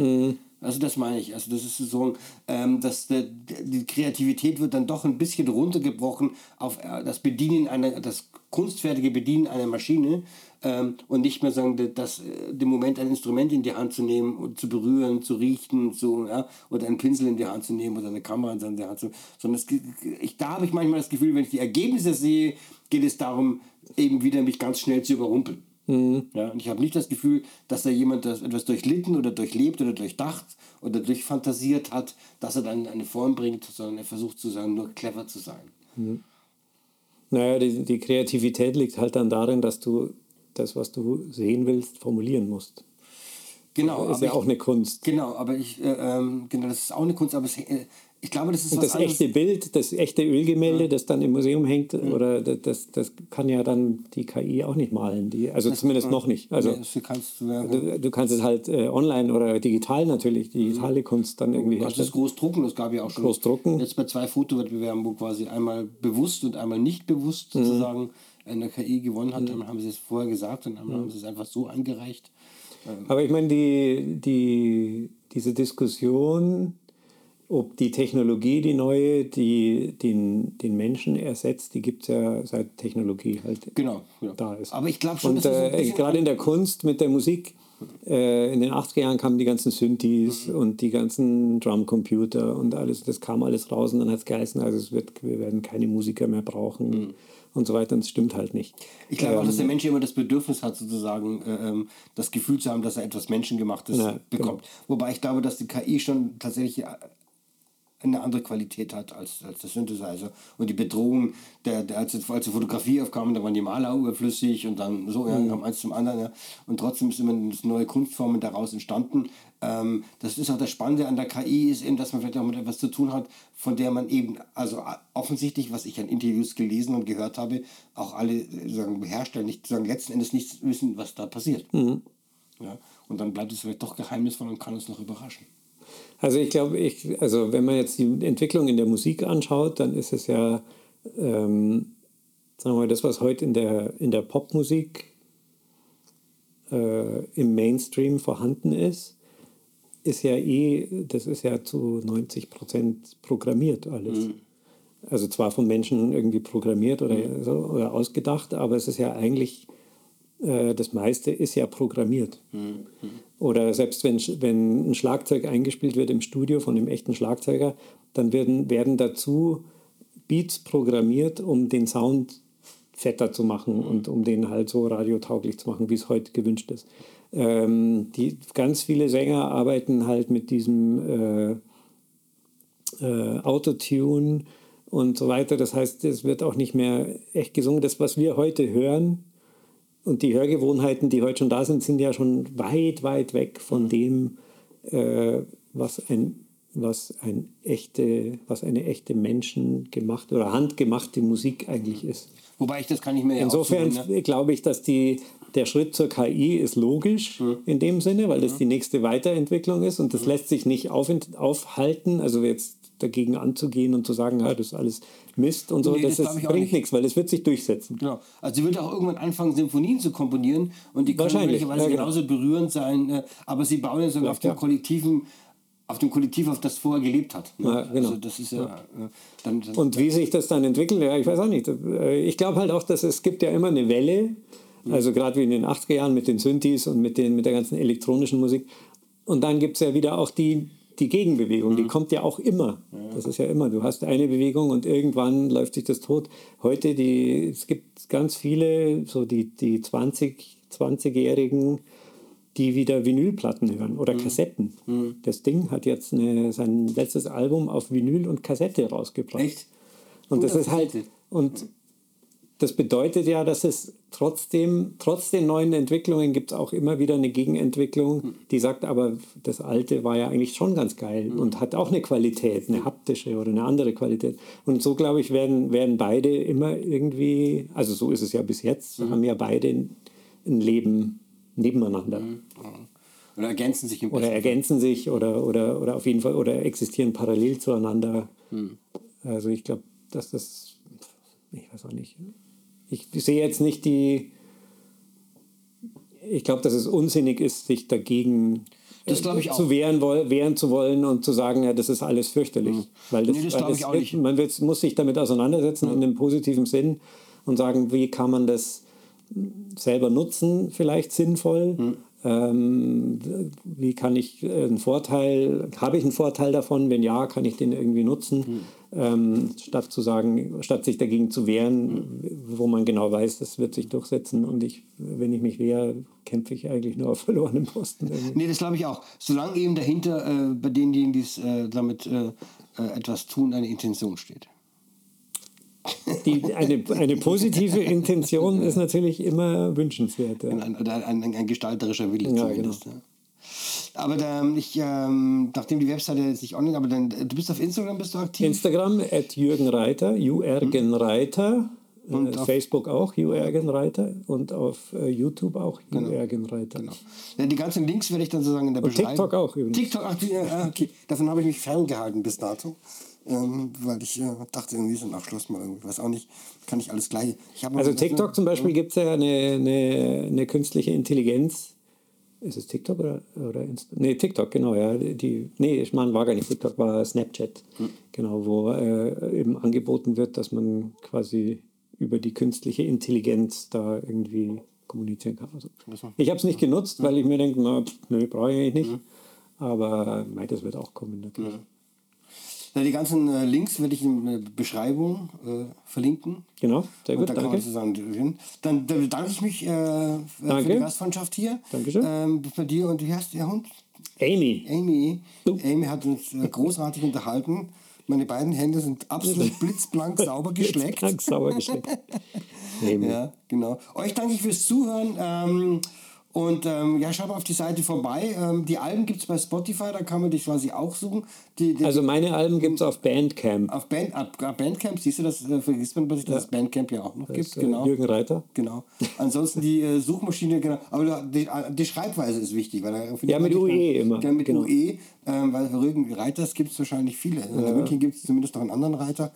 Also das meine ich. Also das ist so, ähm, dass der, die Kreativität wird dann doch ein bisschen runtergebrochen auf äh, das Bedienen einer, das kunstfertige Bedienen einer Maschine ähm, und nicht mehr sagen, das, äh, den Moment ein Instrument in die Hand zu nehmen und zu berühren, zu riechen, zu, ja, oder einen Pinsel in die Hand zu nehmen oder eine Kamera in die Hand zu nehmen. Sondern ge- ich, da habe ich manchmal das Gefühl, wenn ich die Ergebnisse sehe, geht es darum, eben wieder mich ganz schnell zu überrumpeln. Ja, und ich habe nicht das Gefühl, dass da jemand das etwas durchlitten oder durchlebt oder durchdacht oder durchfantasiert hat, dass er dann in eine Form bringt, sondern er versucht zu sagen, nur clever zu sein. Naja, die, die Kreativität liegt halt dann darin, dass du das, was du sehen willst, formulieren musst. Genau, ist aber ja ich, auch eine Kunst. genau, aber ich, äh, ähm, genau, das ist auch eine Kunst, aber es, äh, ich glaube, das ist Und das echte Bild, das echte Ölgemälde, das dann im Museum hängt, oder das, das, das kann ja dann die KI auch nicht malen. Die, also zumindest noch nicht. Also Ja, das kannst du, ja, du, du kannst es halt äh, online oder digital natürlich, digitale Kunst dann irgendwie Du kannst das herstellen. groß drucken, das gab ja auch schon. Groß drucken. Jetzt bei zwei Fotowettbewerben, wo quasi einmal bewusst und einmal nicht bewusst Mhm. sozusagen eine KI gewonnen hat, dann haben sie es vorher gesagt und dann haben sie es einfach so eingereicht. Aber ich meine, die, die, diese Diskussion, ob die Technologie, die neue, die den, den Menschen ersetzt, die gibt es ja seit Technologie halt Genau. genau. da ist. Aber ich glaube schon, Und dass äh, gerade in der Kunst mit der Musik, äh, in den 80er Jahren kamen die ganzen Synthes Mhm. und die ganzen Drumcomputer und alles, das kam alles raus und dann hat es geheißen, also es wird, wir werden keine Musiker mehr brauchen Mhm. und so weiter und es stimmt halt nicht. Ich glaube auch, dass Ähm. der Mensch immer das Bedürfnis hat, sozusagen äh, ähm, das Gefühl zu haben, dass er etwas Menschengemachtes Ja, bekommt. Wobei ich glaube, dass die KI schon tatsächlich äh, eine andere Qualität hat als, als der Synthesizer. Und die Bedrohung, der, der, als, als die Fotografie aufkam, da waren die Maler überflüssig und dann so, ja, kam eins zum anderen. Ja. Und trotzdem ist immer neue Kunstformen daraus entstanden. Ähm, das ist auch das Spannende an der KI, ist eben, dass man vielleicht auch mit etwas zu tun hat, von der man eben, also offensichtlich, was ich an Interviews gelesen und gehört habe, auch alle äh, sagen, Hersteller nicht sagen, letzten Endes nicht wissen, was da passiert. Ja. Und dann bleibt es vielleicht doch geheimnisvoll und kann uns noch überraschen. Also ich glaube, ich, also wenn man jetzt die Entwicklung in der Musik anschaut, dann ist es ja, ähm, sagen wir mal, das, was heute in der, in der Popmusik äh, im Mainstream vorhanden ist, ist ja eh, das ist ja zu 90 Prozent programmiert alles. Also zwar von Menschen irgendwie programmiert oder, so, oder ausgedacht, aber es ist ja eigentlich, das meiste ist ja programmiert. Oder selbst wenn, wenn ein Schlagzeug eingespielt wird im Studio von einem echten Schlagzeuger, dann werden, werden dazu Beats programmiert, um den Sound fetter zu machen und um den halt so radiotauglich zu machen, wie es heute gewünscht ist. Ähm, die, ganz viele Sänger arbeiten halt mit diesem äh, äh, Autotune und so weiter. Das heißt, es wird auch nicht mehr echt gesungen. Das, was wir heute hören und die Hörgewohnheiten, die heute schon da sind, sind ja schon weit, weit weg von dem, äh, was ein was ein echte, was eine echte menschengemachte oder handgemachte Musik eigentlich ist. Wobei ich das kann ich mir Insofern ne? glaube ich, dass die, der Schritt zur KI ist logisch Mhm. in dem Sinne, weil das die nächste Weiterentwicklung ist und das lässt sich nicht auf, aufhalten, also jetzt dagegen anzugehen und zu sagen, ja, das ist alles Mist und so, Nee, das, das ist, bringt nicht. nichts, weil es wird sich durchsetzen. Genau. Also sie wird auch irgendwann anfangen, Symphonien zu komponieren und die können möglicherweise ja, genau. genauso berührend sein, äh, aber sie bauen ja sogar auf dem ja. Kollektiven, auf dem Kollektiv, auf das vorher gelebt hat. ne? Ja, genau. Also das ist ja, äh, dann, dann Und wie sich das dann entwickelt, ja, ich weiß auch nicht. Äh, Ich glaube halt auch, dass es gibt ja immer eine Welle, also gerade wie in den 80er Jahren mit den Synthes und mit, den, mit der ganzen elektronischen Musik. Und dann gibt es ja wieder auch die, die Gegenbewegung, die kommt ja auch immer. Das ist ja immer, du hast eine Bewegung und irgendwann läuft sich das tot. Heute, die, es gibt ganz viele, so die, die 20, 20-Jährigen, die wieder Vinylplatten hören oder Kassetten. Das Ding hat jetzt eine, sein letztes Album auf Vinyl und Kassette rausgebracht. Echt? Und das ist halt, und das bedeutet ja, dass es trotzdem, trotz den neuen Entwicklungen gibt es auch immer wieder eine Gegenentwicklung, die sagt, aber das Alte war ja eigentlich schon ganz geil und hat auch eine Qualität, eine haptische oder eine andere Qualität. Und so, glaube ich, werden, werden beide immer irgendwie, also so ist es ja bis jetzt, haben ja beide ein Leben nebeneinander. oder ergänzen sich im Oder ergänzen sich oder, oder, oder auf jeden Fall oder existieren parallel zueinander. Also ich glaube, dass das, ich weiß auch nicht. Ich sehe jetzt nicht die, ich glaube, dass es unsinnig ist, sich dagegen Das glaub ich äh, auch. zu wehren, wehren zu wollen und zu sagen, ja, das ist alles fürchterlich. Weil das, Nee, das weil ich auch nicht. Man wird, muss sich damit auseinandersetzen in einem positiven Sinn und sagen, wie kann man das selber nutzen, vielleicht sinnvoll. Hm. Ähm, wie kann ich einen Vorteil, habe ich einen Vorteil davon? Wenn ja, kann ich den irgendwie nutzen, Hm. ähm, statt zu sagen, statt sich dagegen zu wehren, wo man genau weiß, das wird sich durchsetzen und ich, wenn ich mich wehre, kämpfe ich eigentlich nur auf verlorenen Posten. irgendwie. Nee, das glaube ich auch. Solange eben dahinter äh, bei denjenigen, die es äh, damit äh, äh, etwas tun, eine Intention steht. Die, eine, eine positive Intention ist natürlich immer wünschenswert. Ja. Ein, ein, ein, ein gestalterischer Wille Ja, zumindest. Ja. Aber dann, ich, ähm, nachdem die Webseite jetzt nicht online, aber dann, du bist auf Instagram, bist du aktiv? Instagram at Jürgen Reiter, Jürgen Reiter. Und äh, auf- Facebook auch, Jürgen Reiter. Und auf äh, YouTube auch, Jürgen Reiter. Genau. Ja, die ganzen Links werde ich dann sozusagen in der Beschreibung. TikTok auch übrigens. TikTok, ach, äh, okay. Davon habe ich mich ferngehalten bis dato. Ähm, weil ich äh, dachte, irgendwie so nach Schluss mal irgendwie, weiß auch nicht, kann ich alles gleich. Ich Also TikTok zum Beispiel gibt es ja eine, eine, eine künstliche Intelligenz. Ist es TikTok oder, oder Insta? Nee, TikTok, genau, ja. Die, nee, ich meine, war gar nicht TikTok, war Snapchat. Genau, wo äh, eben angeboten wird, dass man quasi über die künstliche Intelligenz da irgendwie kommunizieren kann. Also, ich habe es nicht genutzt, weil ich mir denke, na, pff, nee, brauche ich eigentlich nicht. Aber mei, das wird auch kommen natürlich. Ja, die ganzen äh, Links werde ich in der Beschreibung äh, verlinken. Genau, sehr Und gut, da kann man danke. zusammen. Dann, dann bedanke ich mich äh, für die Gastfreundschaft hier. Dankeschön. Ähm, bei dir und wie heißt der Hund? Amy, Amy. Du. Amy hat uns äh, großartig unterhalten. Meine beiden Hände sind absolut blitzblank sauber geschleckt. Ganz sauber geschleckt. Amy. Ja, genau. Euch danke ich fürs Zuhören. Ähm, und ähm, ja, schaut mal auf die Seite vorbei. Ähm, die Alben gibt es bei Spotify, da kann man dich quasi auch suchen. Die, die, Also meine Alben gibt es auf Bandcamp. auf Band, ab, ab Bandcamp, siehst du, das äh, vergisst man, dass es das Bandcamp ja auch noch gibt. Äh, Genau. Jürgen Reiter. Genau. Ansonsten die äh, Suchmaschine, genau. Aber die, die Schreibweise ist wichtig. Weil da Ja, mit UE immer. Ja, mit Genau. UE, ähm, weil Rügen Reiters gibt es wahrscheinlich viele. In München gibt es zumindest noch einen anderen Reiter.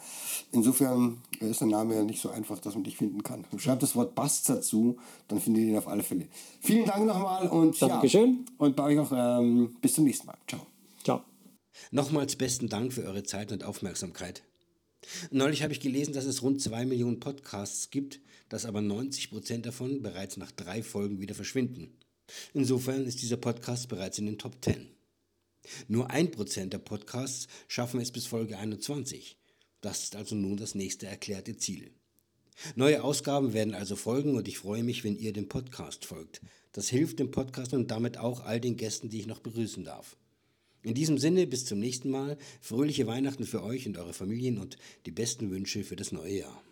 Insofern ist der Name ja nicht so einfach, dass man dich finden kann. Schreibt das Wort Bass dazu, dann findet ihr ihn auf alle Fälle. Vielen Dank nochmal und Dankeschön. ja, und bei euch auch ähm, bis zum nächsten Mal. Ciao. Ciao. Nochmals besten Dank für eure Zeit und Aufmerksamkeit. Neulich habe ich gelesen, dass es rund zwei Millionen Podcasts gibt, dass aber 90 Prozent davon bereits nach drei Folgen wieder verschwinden. Insofern ist dieser Podcast bereits in den Top 10. Nur ein Prozent der Podcasts schaffen es bis Folge 21. Das ist also nun das nächste erklärte Ziel. Neue Ausgaben werden also folgen und ich freue mich, wenn ihr dem Podcast folgt. Das hilft dem Podcast und damit auch all den Gästen, die ich noch begrüßen darf. In diesem Sinne, bis zum nächsten Mal, fröhliche Weihnachten für euch und eure Familien und die besten Wünsche für das neue Jahr.